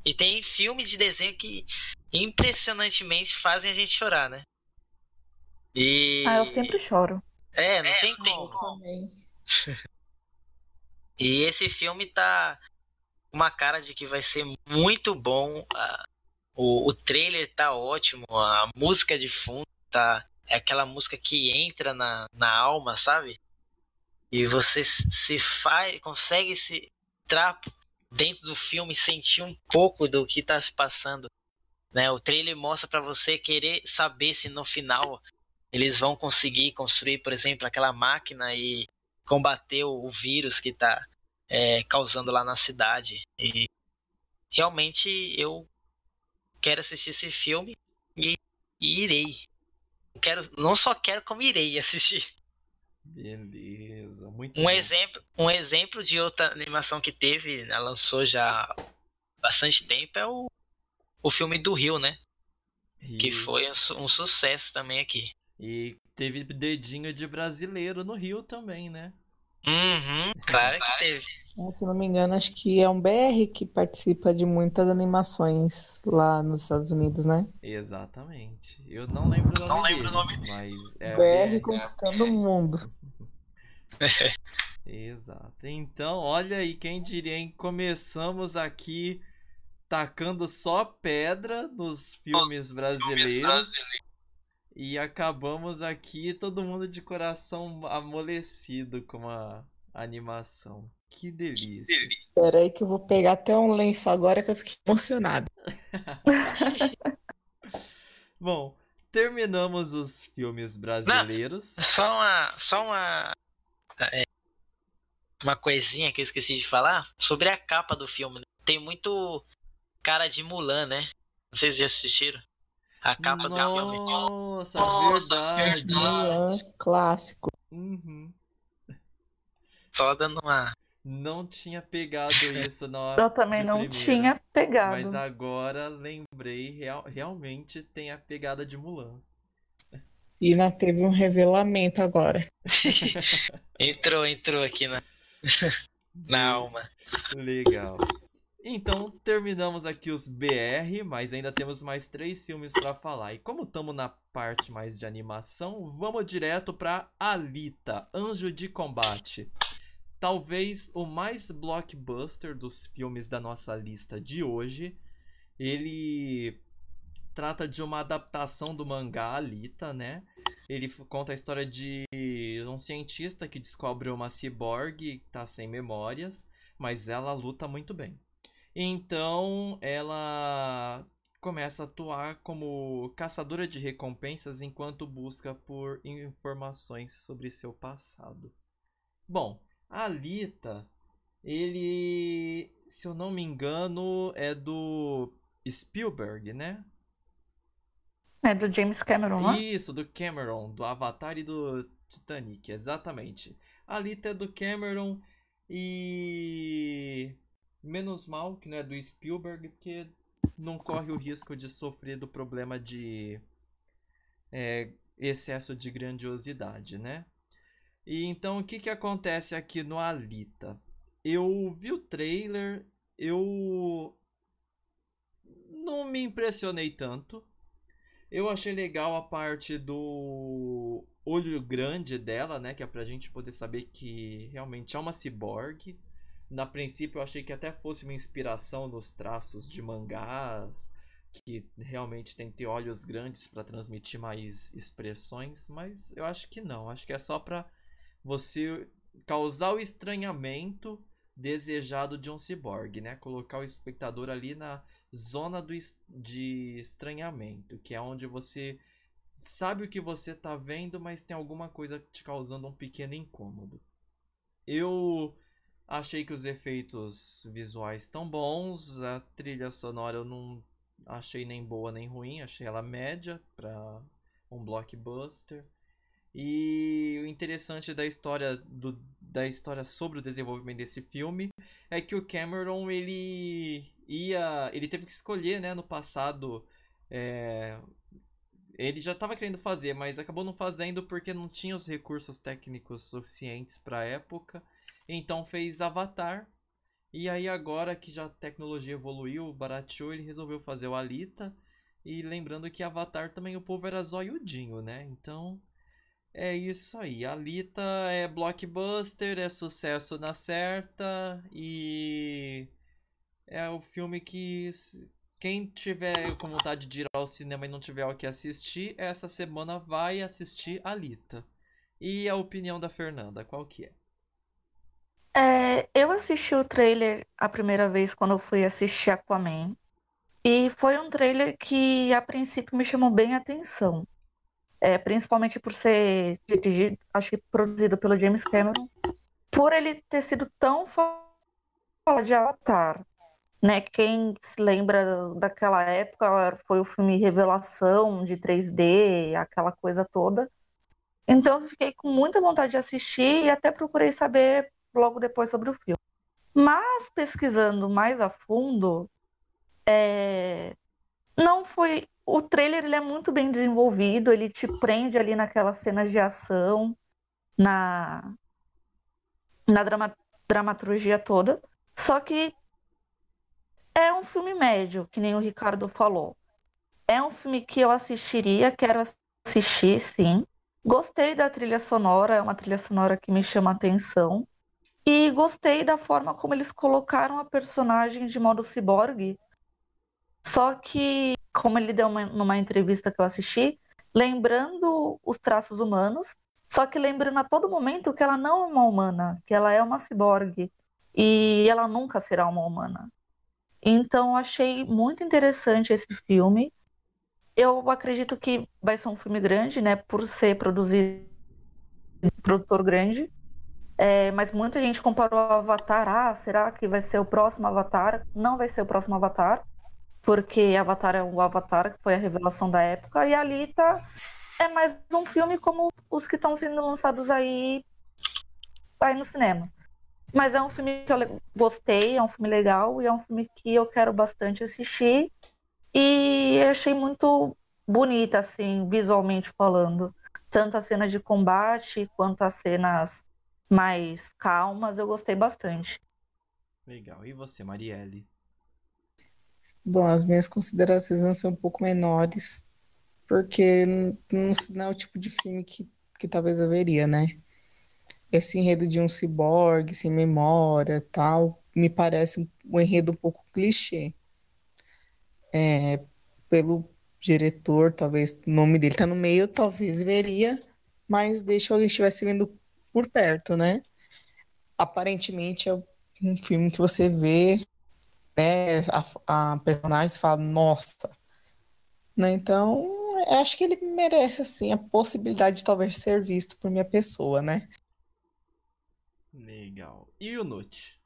E tem filmes de desenho que impressionantemente fazem a gente chorar, né? E... Ah, eu sempre choro. É, não tem como. Também. E esse filme tá uma cara de que vai ser muito bom. O, o trailer tá ótimo, a música de fundo tá. É aquela música que entra na, na alma, sabe? E você se faz. consegue se entrar dentro do filme sentir um pouco do que tá se passando. Né? O trailer mostra pra você querer saber se no final eles vão conseguir construir, por exemplo, aquela máquina e combater o, o vírus que está causando lá na cidade. E realmente eu quero assistir esse filme e, e irei. Quero, não só quero, como irei assistir. Beleza. Muito Um bom. exemplo, um exemplo de outra animação que teve, ela lançou já bastante tempo, é o, o filme do Rio, né? Que E- foi um, um sucesso também aqui. E teve dedinho de brasileiro no Rio também, né? Uhum, claro que teve. É, se eu não me engano, acho que é um BR que participa de muitas animações lá nos Estados Unidos, né? Exatamente. Eu não lembro o nome Não lembro dele, o nome mas é BR conquistando o mundo. Exato. Então, olha aí, quem diria, hein? Começamos aqui tacando só pedra nos filmes brasileiros. E acabamos aqui todo mundo de coração amolecido com a animação. Que delícia. Espera aí que eu vou pegar até um lenço agora que eu fiquei emocionado. Bom, terminamos os filmes brasileiros. Só uma. Só uma. é, uma coisinha que eu esqueci de falar sobre a capa do filme. né? Tem muito cara de Mulan, né? Não sei se já assistiram. A capa do filme. Nossa, Nossa, verdade. Mulan, clássico. Uhum. Só dando uma. Não tinha pegado isso na hora Eu também não primeira, tinha pegado. Mas agora lembrei, real- realmente tem a pegada de Mulan. E ainda teve um revelamento agora. Entrou, entrou aqui na, na alma. Legal. Então, terminamos aqui os BR, mas ainda temos mais três filmes pra falar. E como estamos na parte mais de animação, vamos direto pra Alita, Anjo de Combate. Talvez o mais blockbuster dos filmes da nossa lista de hoje. Ele trata de uma adaptação do mangá Alita, né? Ele conta a história de um cientista que descobre uma ciborgue que tá sem memórias mas ela luta muito bem. Então ela começa a atuar como caçadora de recompensas enquanto busca por informações sobre seu passado. Bom, a Alita, ele, se eu não me engano, é do Spielberg, né? É do James Cameron, né? Isso, do Cameron, do Avatar e do Titanic, exatamente. A Alita é do Cameron e. Menos mal que não é do Spielberg, porque não corre o risco de sofrer do problema de é, excesso de grandiosidade, né? E então o que, que acontece aqui no Alita? Eu vi o trailer, eu não me impressionei tanto. Eu achei legal a parte do olho grande dela, né? Que é pra gente poder saber que realmente é uma ciborgue. Na princípio eu achei que até fosse uma inspiração nos traços de mangás, que realmente tem que ter olhos grandes para transmitir mais expressões, mas eu acho que não. Acho que é só pra você causar o estranhamento desejado de um ciborgue, né? Colocar o espectador ali na zona do, es- de estranhamento, que é onde você sabe o que você tá vendo, mas tem alguma coisa te causando um pequeno incômodo. Eu achei que os efeitos visuais estão bons, a trilha sonora eu não achei nem boa nem ruim, achei ela média para um blockbuster. E o interessante da história do, da história sobre o desenvolvimento desse filme é que o Cameron ele ia, ele teve que escolher, né, no passado, é, ele já estava querendo fazer, mas acabou não fazendo porque não tinha os recursos técnicos suficientes para a época. Então fez Avatar. E aí agora que já a tecnologia evoluiu, barateou, ele resolveu fazer o Alita. E lembrando que Avatar também o povo era zoiudinho, né? Então é isso aí. Alita é blockbuster, é sucesso na certa e é o filme que quem tiver com vontade de ir ao cinema e não tiver o que assistir, essa semana vai assistir Alita. E a opinião da Fernanda, qual que é? É, eu assisti o trailer a primeira vez quando eu fui assistir Aquaman. E foi um trailer que a princípio me chamou bem a atenção. É, principalmente por ser dirigido, acho que produzido pelo James Cameron. Por ele ter sido tão fala de Avatar, né? Quem se lembra daquela época foi o filme Revelação de 3D, aquela coisa toda. Então eu fiquei com muita vontade de assistir e até procurei saber logo depois sobre o filme. Mas pesquisando mais a fundo, é, não foi. O trailer ele é muito bem desenvolvido, ele te prende ali naquelas cenas de ação, na, na drama- dramaturgia toda. Só que é um filme médio, que nem o Ricardo falou. É um filme que eu assistiria, quero assistir, sim. Gostei da trilha sonora, é uma trilha sonora que me chama atenção. E gostei da forma como eles colocaram a personagem de modo ciborgue Só que, como ele deu uma, numa entrevista que eu assisti, lembrando os traços humanos, só que lembrando a todo momento que ela não é uma humana, que ela é uma ciborgue e ela nunca será uma humana. Então, achei muito interessante esse filme. Eu acredito que vai ser um filme grande, né, por ser produzido produtor grande. É, mas muita gente comparou o Avatar. Ah, será que vai ser o próximo Avatar? Não vai ser o próximo Avatar, porque Avatar é o Avatar, que foi a revelação da época, e Alita é mais um filme como os que estão sendo lançados aí, aí no cinema. Mas é um filme que eu gostei, é um filme legal e é um filme que eu quero bastante assistir. E achei muito bonita, assim, visualmente falando. Tanto as cenas de combate quanto as cenas mais calmas, eu gostei bastante. Legal. E você, Marielle? Bom, as minhas considerações vão ser um pouco menores, porque não, não é o tipo de filme que, que talvez eu veria, né? Esse enredo de um ciborgue sem memória tal, me parece um, um enredo um pouco clichê. É, pelo diretor, talvez o nome dele tá no meio, talvez veria, mas deixa alguém estivesse vendo por perto, né? Aparentemente é um filme que você vê né, a, a personagem fala, nossa. Né? Então, acho que ele merece, assim, a possibilidade de talvez ser visto por minha pessoa, né? Legal. E o Note?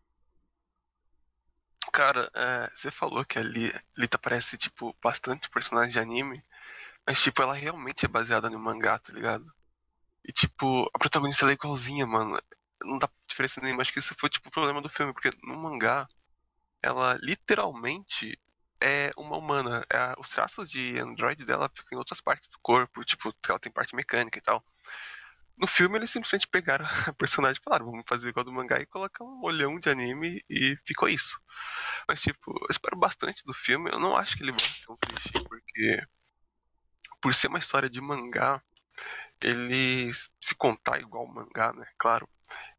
Cara, é, você falou que a Lita parece, tipo, bastante personagem de anime, mas, tipo, ela realmente é baseada no mangá, tá ligado? E, tipo, a protagonista é igualzinha, mano. Não dá diferença nenhuma. Acho que esse foi, tipo, o problema do filme, porque no mangá, ela literalmente é uma humana. É, os traços de Android dela ficam em outras partes do corpo, tipo, ela tem parte mecânica e tal. No filme eles simplesmente pegaram a personagem e falaram, vamos fazer igual do mangá e colocar um olhão de anime e ficou isso. Mas tipo, eu espero bastante do filme, eu não acho que ele vai ser um clichê, porque por ser uma história de mangá, eles se contar igual o mangá, né? Claro.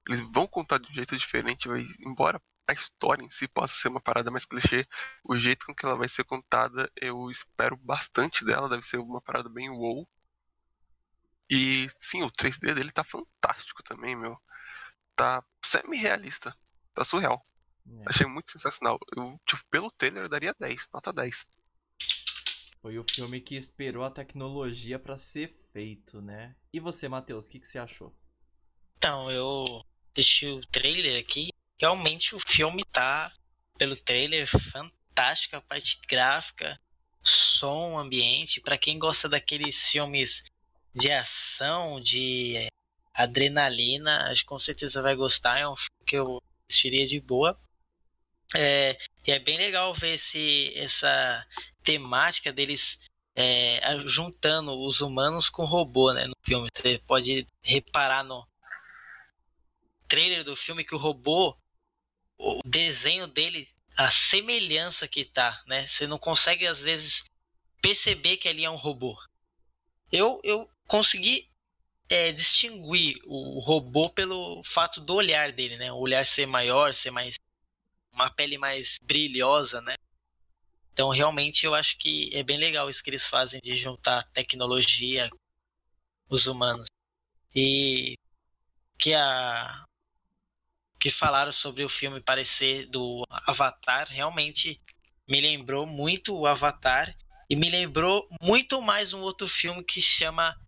Eles vão contar de um jeito diferente, vai, embora a história em si possa ser uma parada mais clichê, o jeito com que ela vai ser contada, eu espero bastante dela, deve ser uma parada bem wow. E sim, o 3D dele tá fantástico também, meu. Tá semi-realista, tá surreal. É. Achei muito sensacional. Eu, tipo, pelo trailer eu daria 10, nota 10. Foi o filme que esperou a tecnologia para ser feito, né? E você, Matheus, o que, que você achou? Então, eu assisti o trailer aqui realmente o filme tá, pelo trailer, fantástico, a parte gráfica, som, ambiente. Para quem gosta daqueles filmes de ação, de adrenalina, acho que com certeza vai gostar. É um filme que eu assistiria de boa. É, e é bem legal ver esse, essa temática deles é, juntando os humanos com robô né, no filme. Você pode reparar no trailer do filme que o robô o desenho dele, a semelhança que tá, né? Você não consegue às vezes perceber que ali é um robô. Eu, eu consegui é, distinguir o robô pelo fato do olhar dele, né? O olhar ser maior, ser mais uma pele mais brilhosa, né? Então realmente eu acho que é bem legal isso que eles fazem de juntar tecnologia os humanos e que a que falaram sobre o filme parecer do Avatar realmente me lembrou muito o Avatar e me lembrou muito mais um outro filme que chama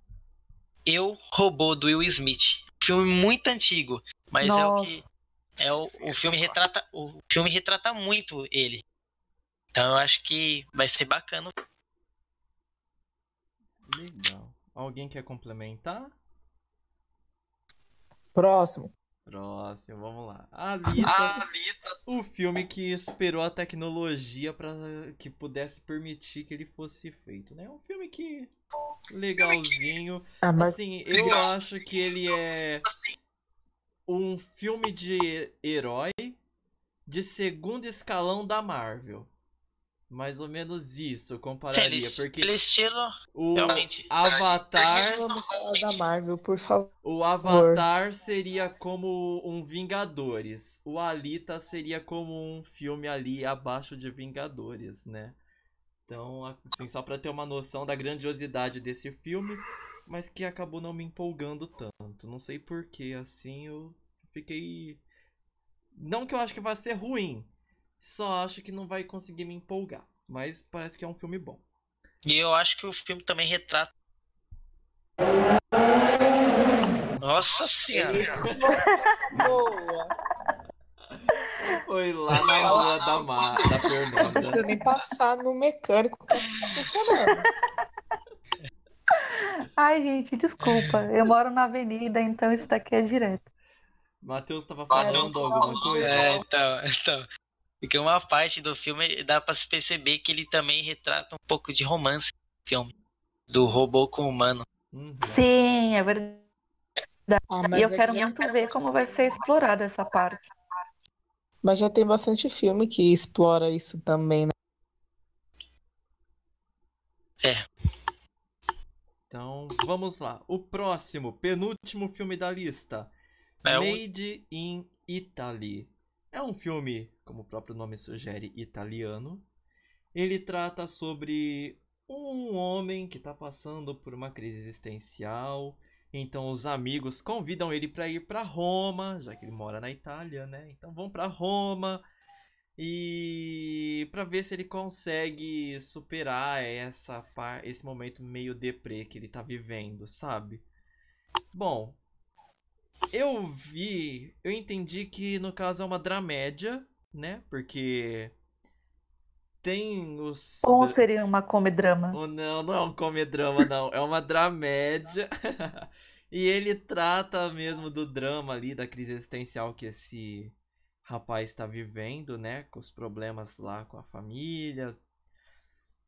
Eu Robô do Will Smith. Filme muito antigo, mas Nossa. é o que é o, o filme retrata o filme retrata muito ele. Então eu acho que vai ser bacana. Legal. Alguém quer complementar? Próximo. Próximo, vamos lá. Alita, Alita, o filme que esperou a tecnologia para que pudesse permitir que ele fosse feito, né? Um filme que legalzinho. Ah, mas... Assim, eu acho que ele é um filme de herói de segundo escalão da Marvel. Mais ou menos isso, eu compararia. Aquele, porque aquele estilo, o realmente. Avatar. Da Marvel, por favor. O Avatar seria como um Vingadores. O Alita seria como um filme ali abaixo de Vingadores, né? Então, assim, só pra ter uma noção da grandiosidade desse filme, mas que acabou não me empolgando tanto. Não sei porquê, assim, eu fiquei. Não que eu acho que vai ser ruim, só acho que não vai conseguir me empolgar. Mas parece que é um filme bom. E eu acho que o filme também retrata. Nossa senhora! Boa! Foi lá na rua da, Ma, da Não Fernanda. precisa nem passar no mecânico que tá funcionando. Ai, gente, desculpa. Eu moro na avenida, então isso daqui é direto. Matheus tava falando alguma coisa? É, então, então. Porque uma parte do filme dá pra se perceber que ele também retrata um pouco de romance no filme. Do robô com o humano. Uhum. Sim, é verdade. Ah, E eu é quero que- muito ver como vai ser explorada essa parte. mas já tem bastante filme que explora isso também, né? Então, vamos lá. O próximo, penúltimo filme da lista. É um- Made in Italy. É um filme, como o próprio nome sugere, italiano. Ele trata sobre um homem que está passando por uma crise existencial. Então os amigos convidam ele para ir para Roma, já que ele mora na Itália, né? Então vão para Roma e para ver se ele consegue superar essa esse momento meio deprê que ele tá vivendo, sabe? Bom, eu vi, eu entendi que no caso é uma dramédia, né? Porque tem os Ou seria uma comedrama? Oh, não, não é um comedrama, não. É uma dramédia. e ele trata mesmo do drama ali, da crise existencial que esse rapaz está vivendo, né? Com os problemas lá com a família.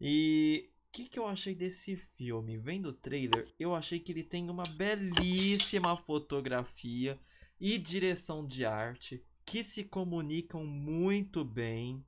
E que, que eu achei desse filme? Vendo o trailer, eu achei que ele tem uma belíssima fotografia e direção de arte que se comunicam muito bem.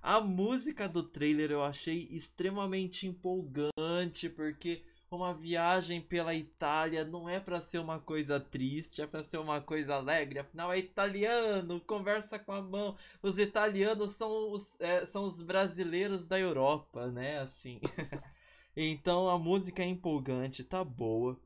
A música do trailer eu achei extremamente empolgante, porque uma viagem pela Itália não é pra ser uma coisa triste, é pra ser uma coisa alegre. Afinal, é italiano, conversa com a mão. Os italianos são os, é, são os brasileiros da Europa, né? Assim. então a música é empolgante, tá boa.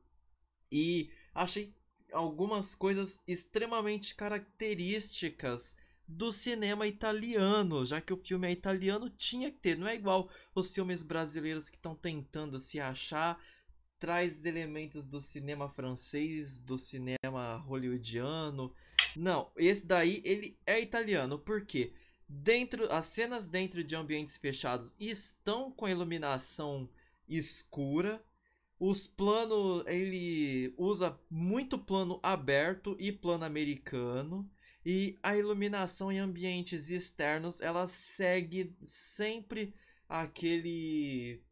E achei algumas coisas extremamente características do cinema italiano, já que o filme é italiano, tinha que ter, não é igual os filmes brasileiros que estão tentando se achar, traz elementos do cinema francês, do cinema hollywoodiano. Não, esse daí ele é italiano, por quê? Dentro, as cenas dentro de ambientes fechados estão com a iluminação escura. Os planos, ele usa muito plano aberto e plano americano. E a iluminação em ambientes externos, ela segue sempre aquele.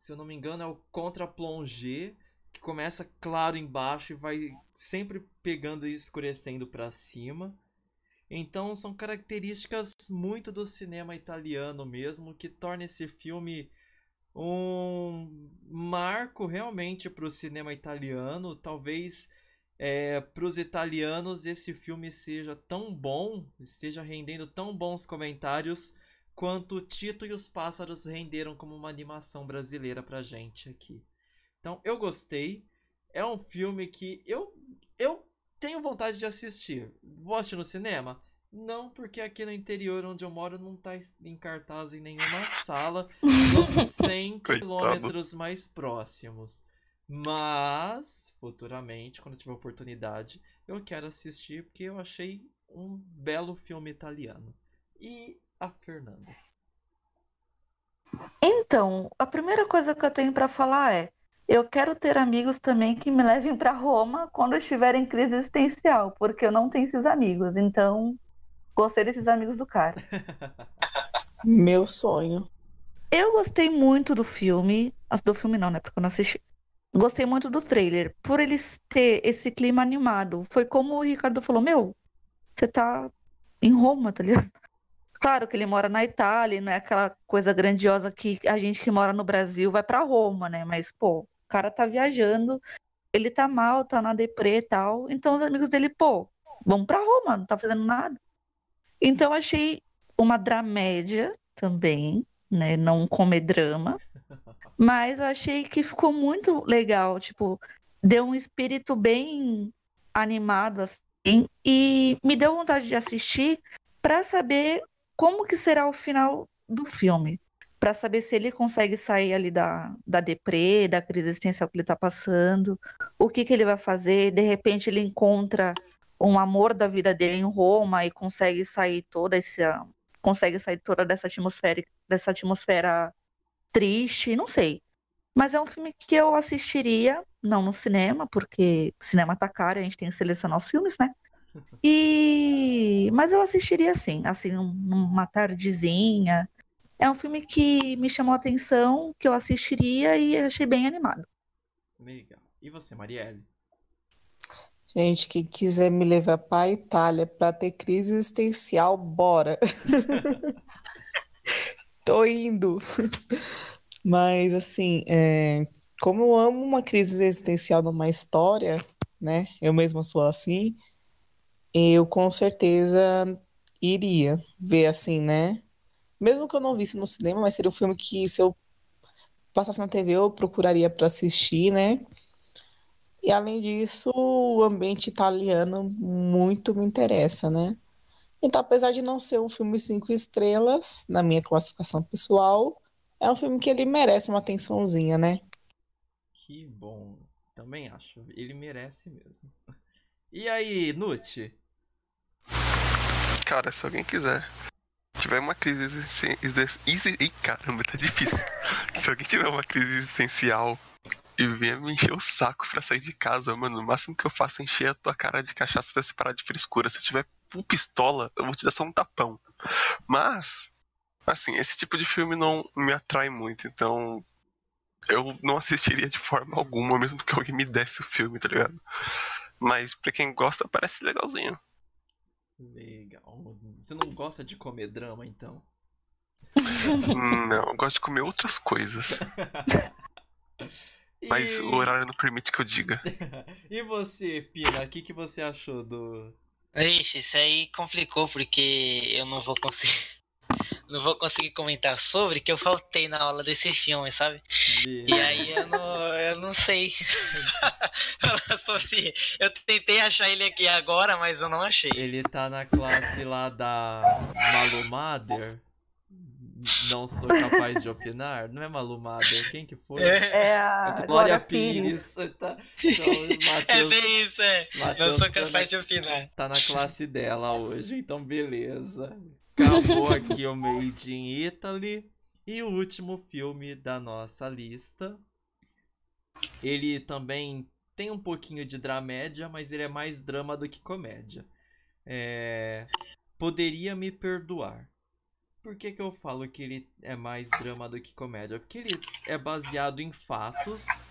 Se eu não me engano, é o contra-plongé, que começa claro embaixo e vai sempre pegando e escurecendo para cima. Então são características muito do cinema italiano mesmo, que torna esse filme um marco realmente para o cinema italiano. Talvez é, para os italianos esse filme seja tão bom, esteja rendendo tão bons comentários quanto Tito e os Pássaros renderam como uma animação brasileira pra gente aqui. Então eu gostei. É um filme que eu eu tenho vontade de assistir. Vou assistir no cinema? Não, porque aqui no interior onde eu moro não tá em cartaz em nenhuma sala nos 100 Coitado. quilômetros mais próximos. Mas, futuramente, quando eu tiver oportunidade, eu quero assistir porque eu achei um belo filme italiano. E a Fernanda. Então, a primeira coisa que eu tenho para falar é: eu quero ter amigos também que me levem para Roma quando eu estiver em crise existencial, porque eu não tenho esses amigos. Então, gostei desses amigos do cara. Meu sonho. Eu gostei muito do filme. Do filme não, né? Porque eu não assisti. Gostei muito do trailer, por eles ter esse clima animado. Foi como o Ricardo falou: Meu, você tá em Roma, tá ligado? Claro que ele mora na Itália, não é aquela coisa grandiosa que a gente que mora no Brasil vai pra Roma, né? Mas, pô, o cara tá viajando, ele tá mal, tá na deprê e tal. Então os amigos dele, pô, vamos pra Roma, não tá fazendo nada. Então achei uma dramédia também. né? Não comedrama. Mas eu achei que ficou muito legal, tipo, deu um espírito bem animado assim e me deu vontade de assistir para saber como que será o final do filme, para saber se ele consegue sair ali da, da deprê, da crise existencial que ele está passando, o que que ele vai fazer, de repente ele encontra um amor da vida dele em Roma e consegue sair toda essa consegue sair toda dessa atmosfera dessa atmosfera triste, não sei. Mas é um filme que eu assistiria, não no cinema, porque cinema tá caro, a gente tem que selecionar os filmes, né? E mas eu assistiria assim, assim, numa tardezinha. É um filme que me chamou a atenção, que eu assistiria e achei bem animado. Legal. E você, Marielle? Gente, quem quiser me levar para a Itália para ter crise existencial, bora. Tô indo. Mas, assim, é, como eu amo uma crise existencial numa história, né? Eu mesma sou assim, eu com certeza iria ver assim, né? Mesmo que eu não visse no cinema, mas seria um filme que se eu passasse na TV eu procuraria para assistir, né? E além disso, o ambiente italiano muito me interessa, né? Então, apesar de não ser um filme cinco estrelas, na minha classificação pessoal, é um filme que ele merece uma atençãozinha, né? Que bom. Também acho. Ele merece mesmo. E aí, Nute? Cara, se alguém quiser tiver uma crise existencial. Ih, caramba, tá difícil. se alguém tiver uma crise existencial e vier me encher o saco pra sair de casa, mano, o máximo que eu faço é encher a tua cara de cachaça até se parar de frescura. Se eu tiver full pistola, eu vou te dar só um tapão. Mas, assim, esse tipo de filme não me atrai muito, então eu não assistiria de forma alguma, mesmo que alguém me desse o filme, tá ligado? Mas pra quem gosta, parece legalzinho. Legal. Você não gosta de comer drama, então? Não, eu gosto de comer outras coisas. e... Mas o horário não permite que eu diga. e você, Pina, o que, que você achou do. Ixi, isso aí complicou porque eu não vou conseguir não vou conseguir comentar sobre, que eu faltei na aula desse filme, sabe? E aí eu não, eu não sei falar sobre. Eu tentei achar ele aqui agora, mas eu não achei. Ele tá na classe lá da Malumader. Não sou capaz de opinar. Não é Malumader? Quem que foi? É a Glória, Glória Pires. Pires. Tá, então, Mateus, é bem isso, é. Mateus não sou capaz tá de opinar. Tá na classe dela hoje, então beleza. Acabou aqui o Made in Italy. E o último filme da nossa lista. Ele também tem um pouquinho de dramédia, mas ele é mais drama do que comédia. É... Poderia me perdoar. Por que, que eu falo que ele é mais drama do que comédia? Porque ele é baseado em fatos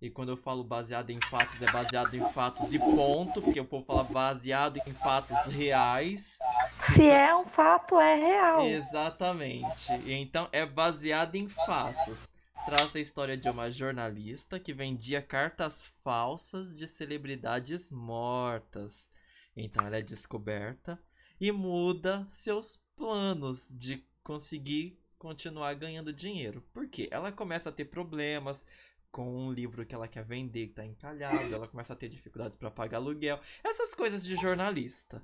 e quando eu falo baseado em fatos, é baseado em fatos e ponto, porque o povo fala baseado em fatos reais. Se é um fato, é real. Exatamente. Então é baseado em fatos. Trata a história de uma jornalista que vendia cartas falsas de celebridades mortas. Então ela é descoberta e muda seus planos de conseguir continuar ganhando dinheiro. Por quê? Ela começa a ter problemas com um livro que ela quer vender que tá encalhado, ela começa a ter dificuldades para pagar aluguel, essas coisas de jornalista.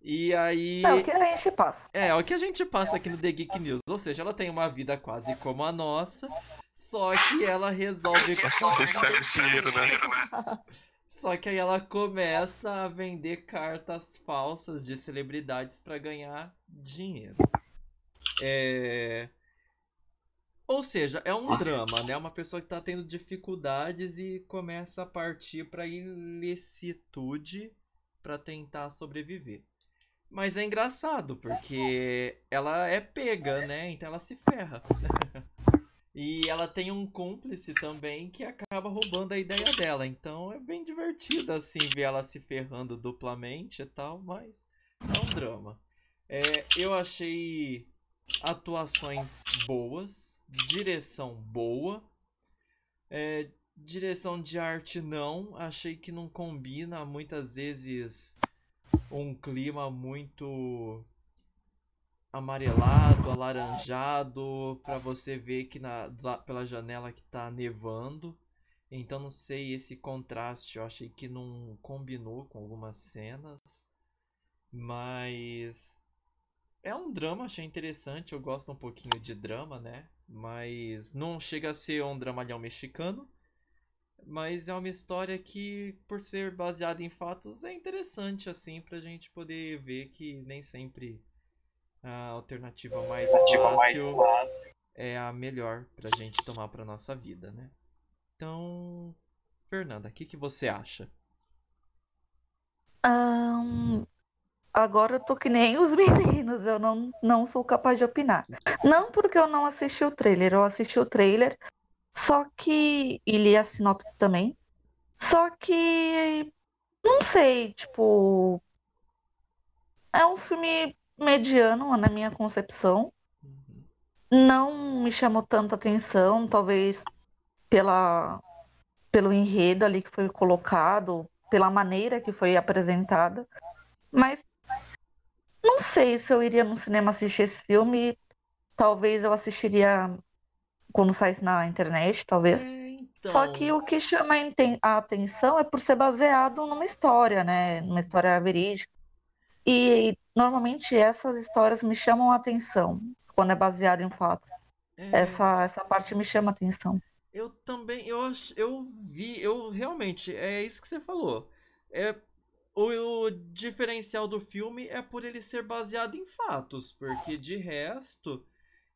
E aí. É o que a gente passa. É, é o que a gente passa aqui no The Geek News. Ou seja, ela tem uma vida quase como a nossa, só que ela resolve. Dinheiro, né? Só que aí ela começa a vender cartas falsas de celebridades para ganhar dinheiro. É. Ou seja, é um drama, né? Uma pessoa que está tendo dificuldades e começa a partir para ilicitude para tentar sobreviver. Mas é engraçado, porque ela é pega, né? Então ela se ferra. e ela tem um cúmplice também que acaba roubando a ideia dela. Então é bem divertido, assim, ver ela se ferrando duplamente e tal, mas é um drama. É, eu achei atuações boas, direção boa, é, direção de arte não, achei que não combina muitas vezes um clima muito amarelado, alaranjado, pra você ver que na, pela janela que tá nevando. Então não sei esse contraste, eu achei que não combinou com algumas cenas. Mas é um drama, achei interessante, eu gosto um pouquinho de drama, né? Mas não chega a ser um dramalhão mexicano. Mas é uma história que, por ser baseada em fatos, é interessante, assim, pra gente poder ver que nem sempre a alternativa mais, fácil, mais fácil é a melhor pra gente tomar pra nossa vida, né? Então, Fernanda, o que, que você acha? Um, agora eu tô que nem os meninos, eu não, não sou capaz de opinar. Não porque eu não assisti o trailer, eu assisti o trailer só que. E li a sinopse também. Só que. Não sei, tipo. É um filme mediano na minha concepção. Não me chamou tanta atenção, talvez pela, pelo enredo ali que foi colocado, pela maneira que foi apresentada. Mas não sei se eu iria no cinema assistir esse filme. Talvez eu assistiria quando saísse na internet, talvez. É, então... Só que o que chama a atenção é por ser baseado numa história, né? Numa história verídica. E normalmente essas histórias me chamam a atenção quando é baseado em fatos. É... Essa, essa parte me chama a atenção. Eu também, eu, eu vi, eu realmente, é isso que você falou. É, o, diferencial do filme é por ele ser baseado em fatos, porque de resto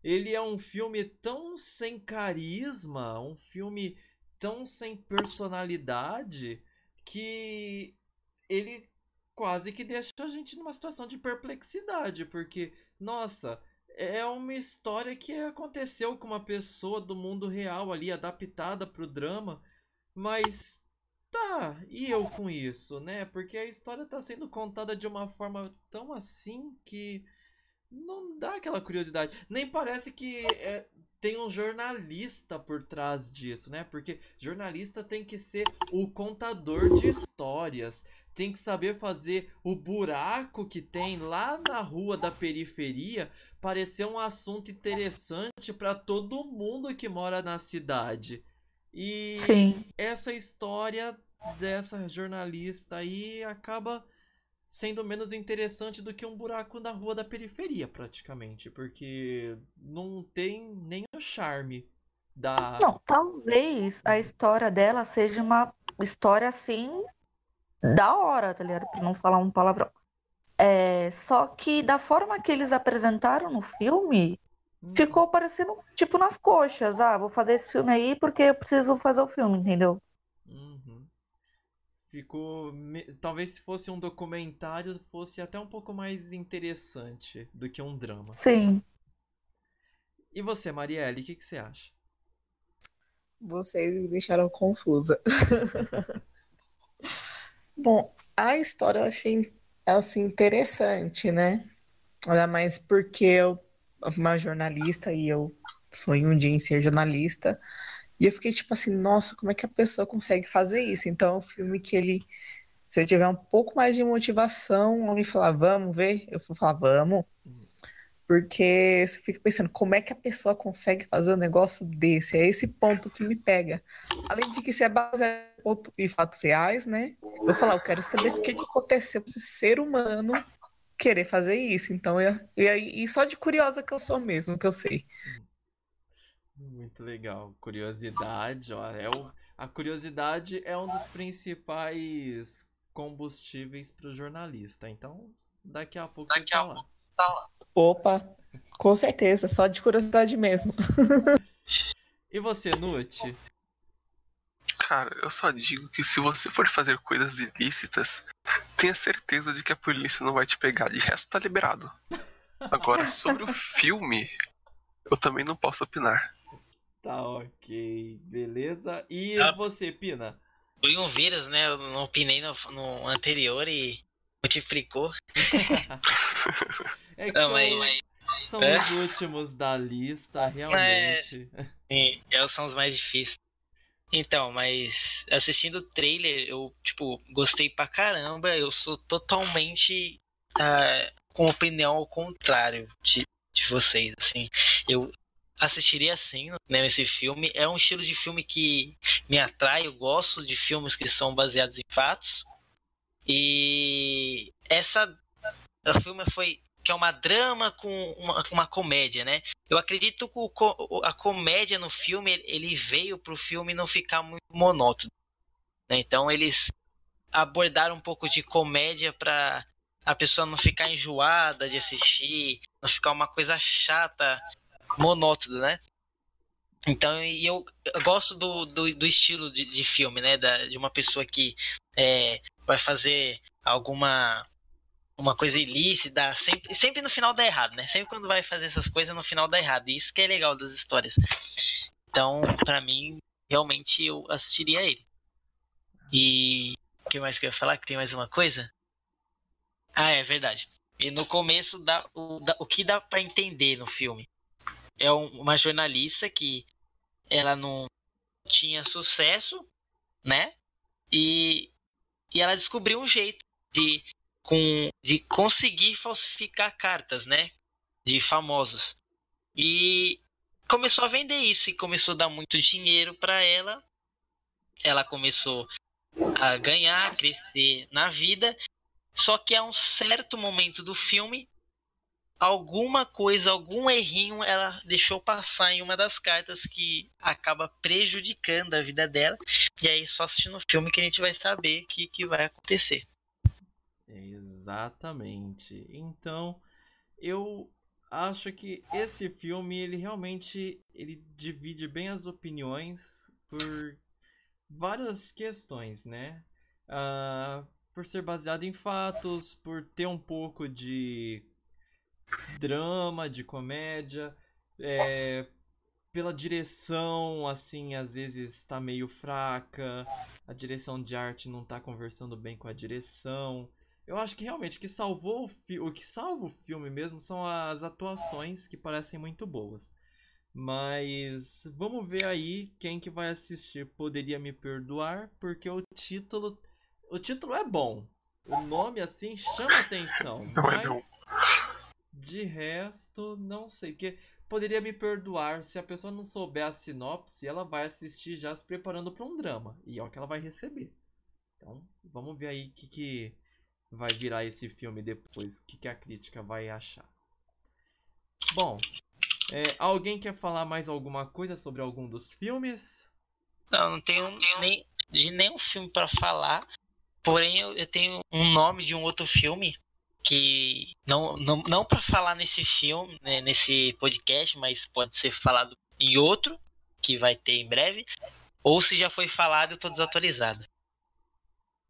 ele é um filme tão sem carisma, um filme tão sem personalidade que ele quase que deixa a gente numa situação de perplexidade, porque nossa, é uma história que aconteceu com uma pessoa do mundo real ali adaptada para o drama, mas tá, e eu com isso, né? Porque a história está sendo contada de uma forma tão assim que não dá aquela curiosidade. Nem parece que é, tem um jornalista por trás disso, né? Porque jornalista tem que ser o contador de histórias. Tem que saber fazer o buraco que tem lá na rua da periferia parecer um assunto interessante para todo mundo que mora na cidade. E Sim. essa história dessa jornalista aí acaba sendo menos interessante do que um buraco na rua da periferia, praticamente, porque não tem nem o charme da. Não, talvez a história dela seja uma história assim da hora, tá ligado? Pra não falar um palavrão. É, só que da forma que eles apresentaram no filme. Ficou parecendo tipo nas coxas. Ah, vou fazer esse filme aí porque eu preciso fazer o filme, entendeu? Ficou. Talvez se fosse um documentário, fosse até um pouco mais interessante do que um drama. Sim. E você, Marielle, o que, que você acha? Vocês me deixaram confusa. Bom, a história eu achei assim interessante, né? Ainda mais porque eu, uma jornalista e eu sonho um dia em ser jornalista. E eu fiquei tipo assim, nossa, como é que a pessoa consegue fazer isso? Então, é um filme que ele, se eu tiver um pouco mais de motivação, alguém falar, vamos ver, eu vou falar, vamos. Porque você fica pensando, como é que a pessoa consegue fazer um negócio desse? É esse ponto que me pega. Além de que se é baseado em fatos reais, né? Eu vou falar, eu quero saber o que, que aconteceu com esse ser humano querer fazer isso. Então, eu, eu, e só de curiosa que eu sou mesmo, que eu sei. Muito legal. Curiosidade, ó, é o, a curiosidade é um dos principais combustíveis para o jornalista. Então, daqui a pouco daqui você tá, lá. tá lá. Opa, com certeza, só de curiosidade mesmo. e você, Nute? Cara, eu só digo que se você for fazer coisas ilícitas, tenha certeza de que a polícia não vai te pegar. De resto, tá liberado. Agora, sobre o filme, eu também não posso opinar. Tá ok, beleza. E ah, você, Pina? Foi um vírus, né? Eu não opinei no, no anterior e multiplicou. é que não, são, mas... são é? os últimos da lista, realmente. É, sim, eles são os mais difíceis. Então, mas assistindo o trailer, eu, tipo, gostei pra caramba. Eu sou totalmente uh, com opinião ao contrário de, de vocês, assim. Eu assistiria sim né, esse filme. É um estilo de filme que me atrai. Eu gosto de filmes que são baseados em fatos. E essa o filme foi que é uma drama com uma, uma comédia, né? Eu acredito que o, a comédia no filme ele veio para o filme não ficar muito monótono. Né? Então eles abordaram um pouco de comédia para a pessoa não ficar enjoada de assistir, não ficar uma coisa chata monótono, né? Então, e eu, eu gosto do, do, do estilo de, de, filme, né? Da, de uma pessoa que é, vai fazer alguma uma coisa ilícita, sempre, sempre no final dá errado, né? Sempre quando vai fazer essas coisas, no final dá errado. E isso que é legal das histórias. Então, para mim, realmente eu assistiria ele. E o que mais que eu ia falar? Que tem mais uma coisa? Ah, é verdade. E no começo, dá, o, dá, o que dá para entender no filme? é uma jornalista que ela não tinha sucesso, né? E, e ela descobriu um jeito de, com, de conseguir falsificar cartas, né? De famosos. E começou a vender isso e começou a dar muito dinheiro para ela. Ela começou a ganhar, a crescer na vida. Só que a um certo momento do filme, alguma coisa, algum errinho ela deixou passar em uma das cartas que acaba prejudicando a vida dela. E aí, só assistindo o filme que a gente vai saber o que, que vai acontecer. Exatamente. Então, eu acho que esse filme, ele realmente ele divide bem as opiniões por várias questões, né? Uh, por ser baseado em fatos, por ter um pouco de drama, de comédia, é, pela direção, assim, às vezes está meio fraca, a direção de arte não está conversando bem com a direção. Eu acho que realmente o que salvou o, o que salva o filme mesmo são as atuações que parecem muito boas. Mas vamos ver aí quem que vai assistir poderia me perdoar, porque o título o título é bom. O nome assim chama atenção, mas de resto, não sei, porque poderia me perdoar se a pessoa não souber a sinopse, ela vai assistir já se preparando para um drama, e é o que ela vai receber. Então, vamos ver aí o que, que vai virar esse filme depois, o que, que a crítica vai achar. Bom, é, alguém quer falar mais alguma coisa sobre algum dos filmes? Não, não tenho nem, de nenhum filme para falar. Porém, eu, eu tenho um nome de um outro filme que não, não, não para falar nesse filme, né, nesse podcast, mas pode ser falado em outro que vai ter em breve, ou se já foi falado eu tô desautorizado.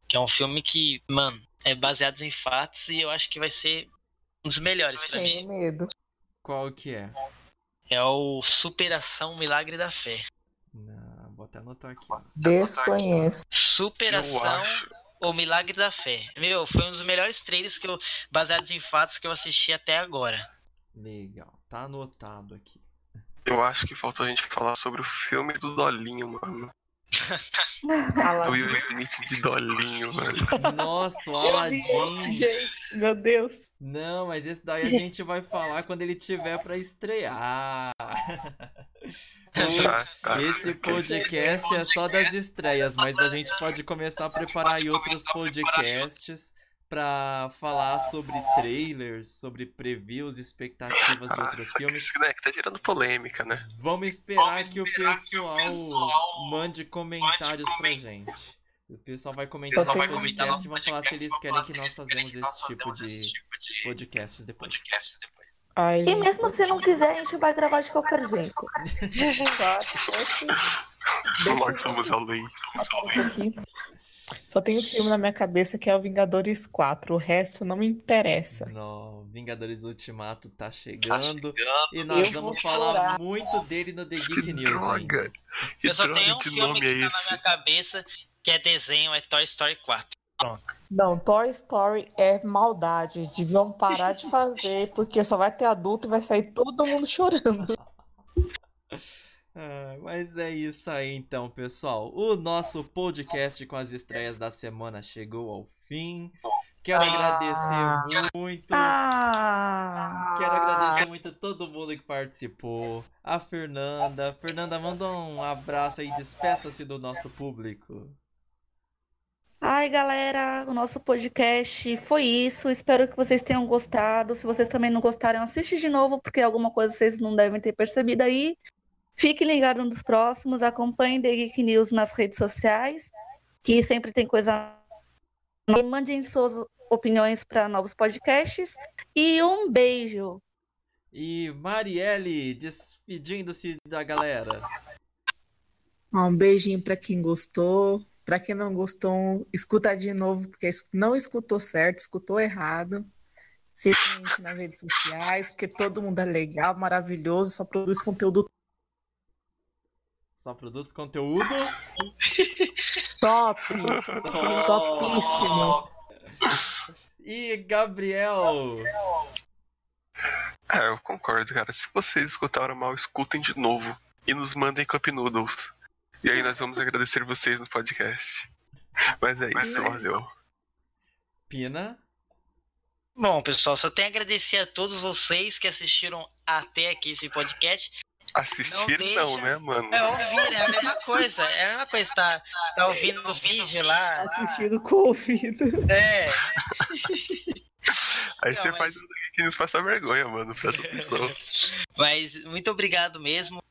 Que é um filme que, mano, é baseado em fatos e eu acho que vai ser um dos melhores para mim. medo. Qual que é? É o Superação Milagre da Fé. Não, vou até anotar aqui. Desconheço. Superação o Milagre da Fé. Meu, foi um dos melhores trailers que eu, baseados em fatos que eu assisti até agora. Legal, tá anotado aqui. Eu acho que faltou a gente falar sobre o filme do Dolinho, mano. o Will Smith de Dolinho, mano. Nossa, o Aladdin. Gente, meu Deus. Não, mas esse daí a gente vai falar quando ele tiver para estrear. Tá, tá. Esse podcast é só das estreias, mas a gente pode começar a preparar aí outros podcasts para falar sobre trailers, sobre previews, expectativas de outros ah, filmes. Isso, né, que tá gerando polêmica, né? Vamos esperar, Vamos esperar que, o pessoal, que o pessoal mande comentários mande pra gente. O pessoal vai comentar no podcast e vai falar se eles querem que nós façamos esse tipo de podcasts depois. Ai, e mesmo se não quiser, a gente vai gravar de qualquer jeito. Nós somos a lei. Só tem um filme na minha cabeça que é o Vingadores 4. O resto não me interessa. Não, Vingadores Ultimato tá chegando. Tá chegando. E nós Eu vamos falar chorar. muito dele no The Geek News. Droga. Eu só tenho um filme que é tá na minha cabeça que é desenho, é Toy Story 4. Pronto. Não, Toy Story é maldade. Deviam parar de fazer, porque só vai ter adulto e vai sair todo mundo chorando. Ah, mas é isso aí então, pessoal. O nosso podcast com as estreias da semana chegou ao fim. Quero Ah. agradecer muito. Ah! Quero agradecer muito a todo mundo que participou. A Fernanda. Fernanda, manda um abraço aí, despeça-se do nosso público. Ai, galera, o nosso podcast foi isso. Espero que vocês tenham gostado. Se vocês também não gostaram, assiste de novo, porque alguma coisa vocês não devem ter percebido aí. Fiquem ligados nos próximos, acompanhem The Geek News nas redes sociais, que sempre tem coisa. nova. Mandem suas opiniões para novos podcasts. E um beijo. E Marielle, despedindo-se da galera. Um beijinho pra quem gostou. Pra quem não gostou, escuta de novo, porque não escutou certo, escutou errado. Gente nas redes sociais, porque todo mundo é legal, maravilhoso, só produz conteúdo Só produz conteúdo. top. Topíssimo. E Gabriel. É, eu concordo, cara. Se vocês escutaram mal, escutem de novo e nos mandem Cup Noodles. E aí nós vamos agradecer vocês no podcast. Mas é isso, valeu. Pina. Bom, pessoal, só tenho a agradecer a todos vocês que assistiram até aqui esse podcast. Assistir Não não, né, mano? É ouvir, é a mesma coisa. É a mesma coisa, tá, tá ouvindo o vídeo lá. Assistindo com o ouvido. É, Aí Não, você mas- faz um que nos passa vergonha, mano. Presta atenção. mas muito obrigado mesmo.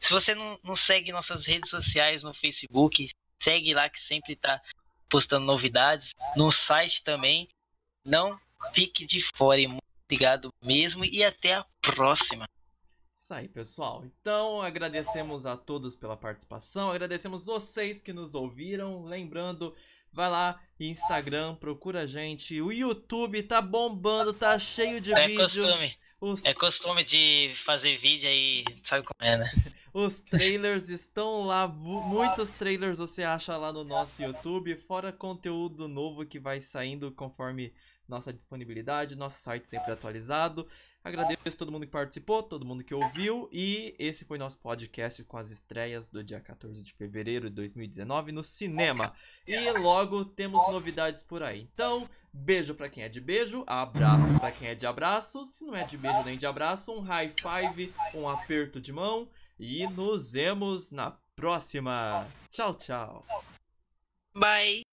Se você não, não segue nossas redes sociais no Facebook, segue lá que sempre tá postando novidades. No site também. Não fique de fora. Muito obrigado mesmo e até a próxima. Isso aí, pessoal. Então, agradecemos a todos pela participação. Agradecemos vocês que nos ouviram. Lembrando, vai lá, Instagram, procura a gente. O YouTube tá bombando, tá cheio de É vídeo. costume. Os, É costume de fazer vídeo aí, sabe como é, né? os trailers estão lá. mu- Muitos trailers você acha lá no nosso YouTube. Fora conteúdo novo que vai saindo conforme nossa disponibilidade. Nosso site sempre atualizado. Agradeço todo mundo que participou, todo mundo que ouviu. E esse foi nosso podcast com as estreias do dia 14 de fevereiro de 2019 no cinema. E logo temos novidades por aí. Então, beijo pra quem é de beijo, abraço pra quem é de abraço. Se não é de beijo nem de abraço, um high five, um aperto de mão. E nos vemos na próxima. Tchau, tchau. Bye!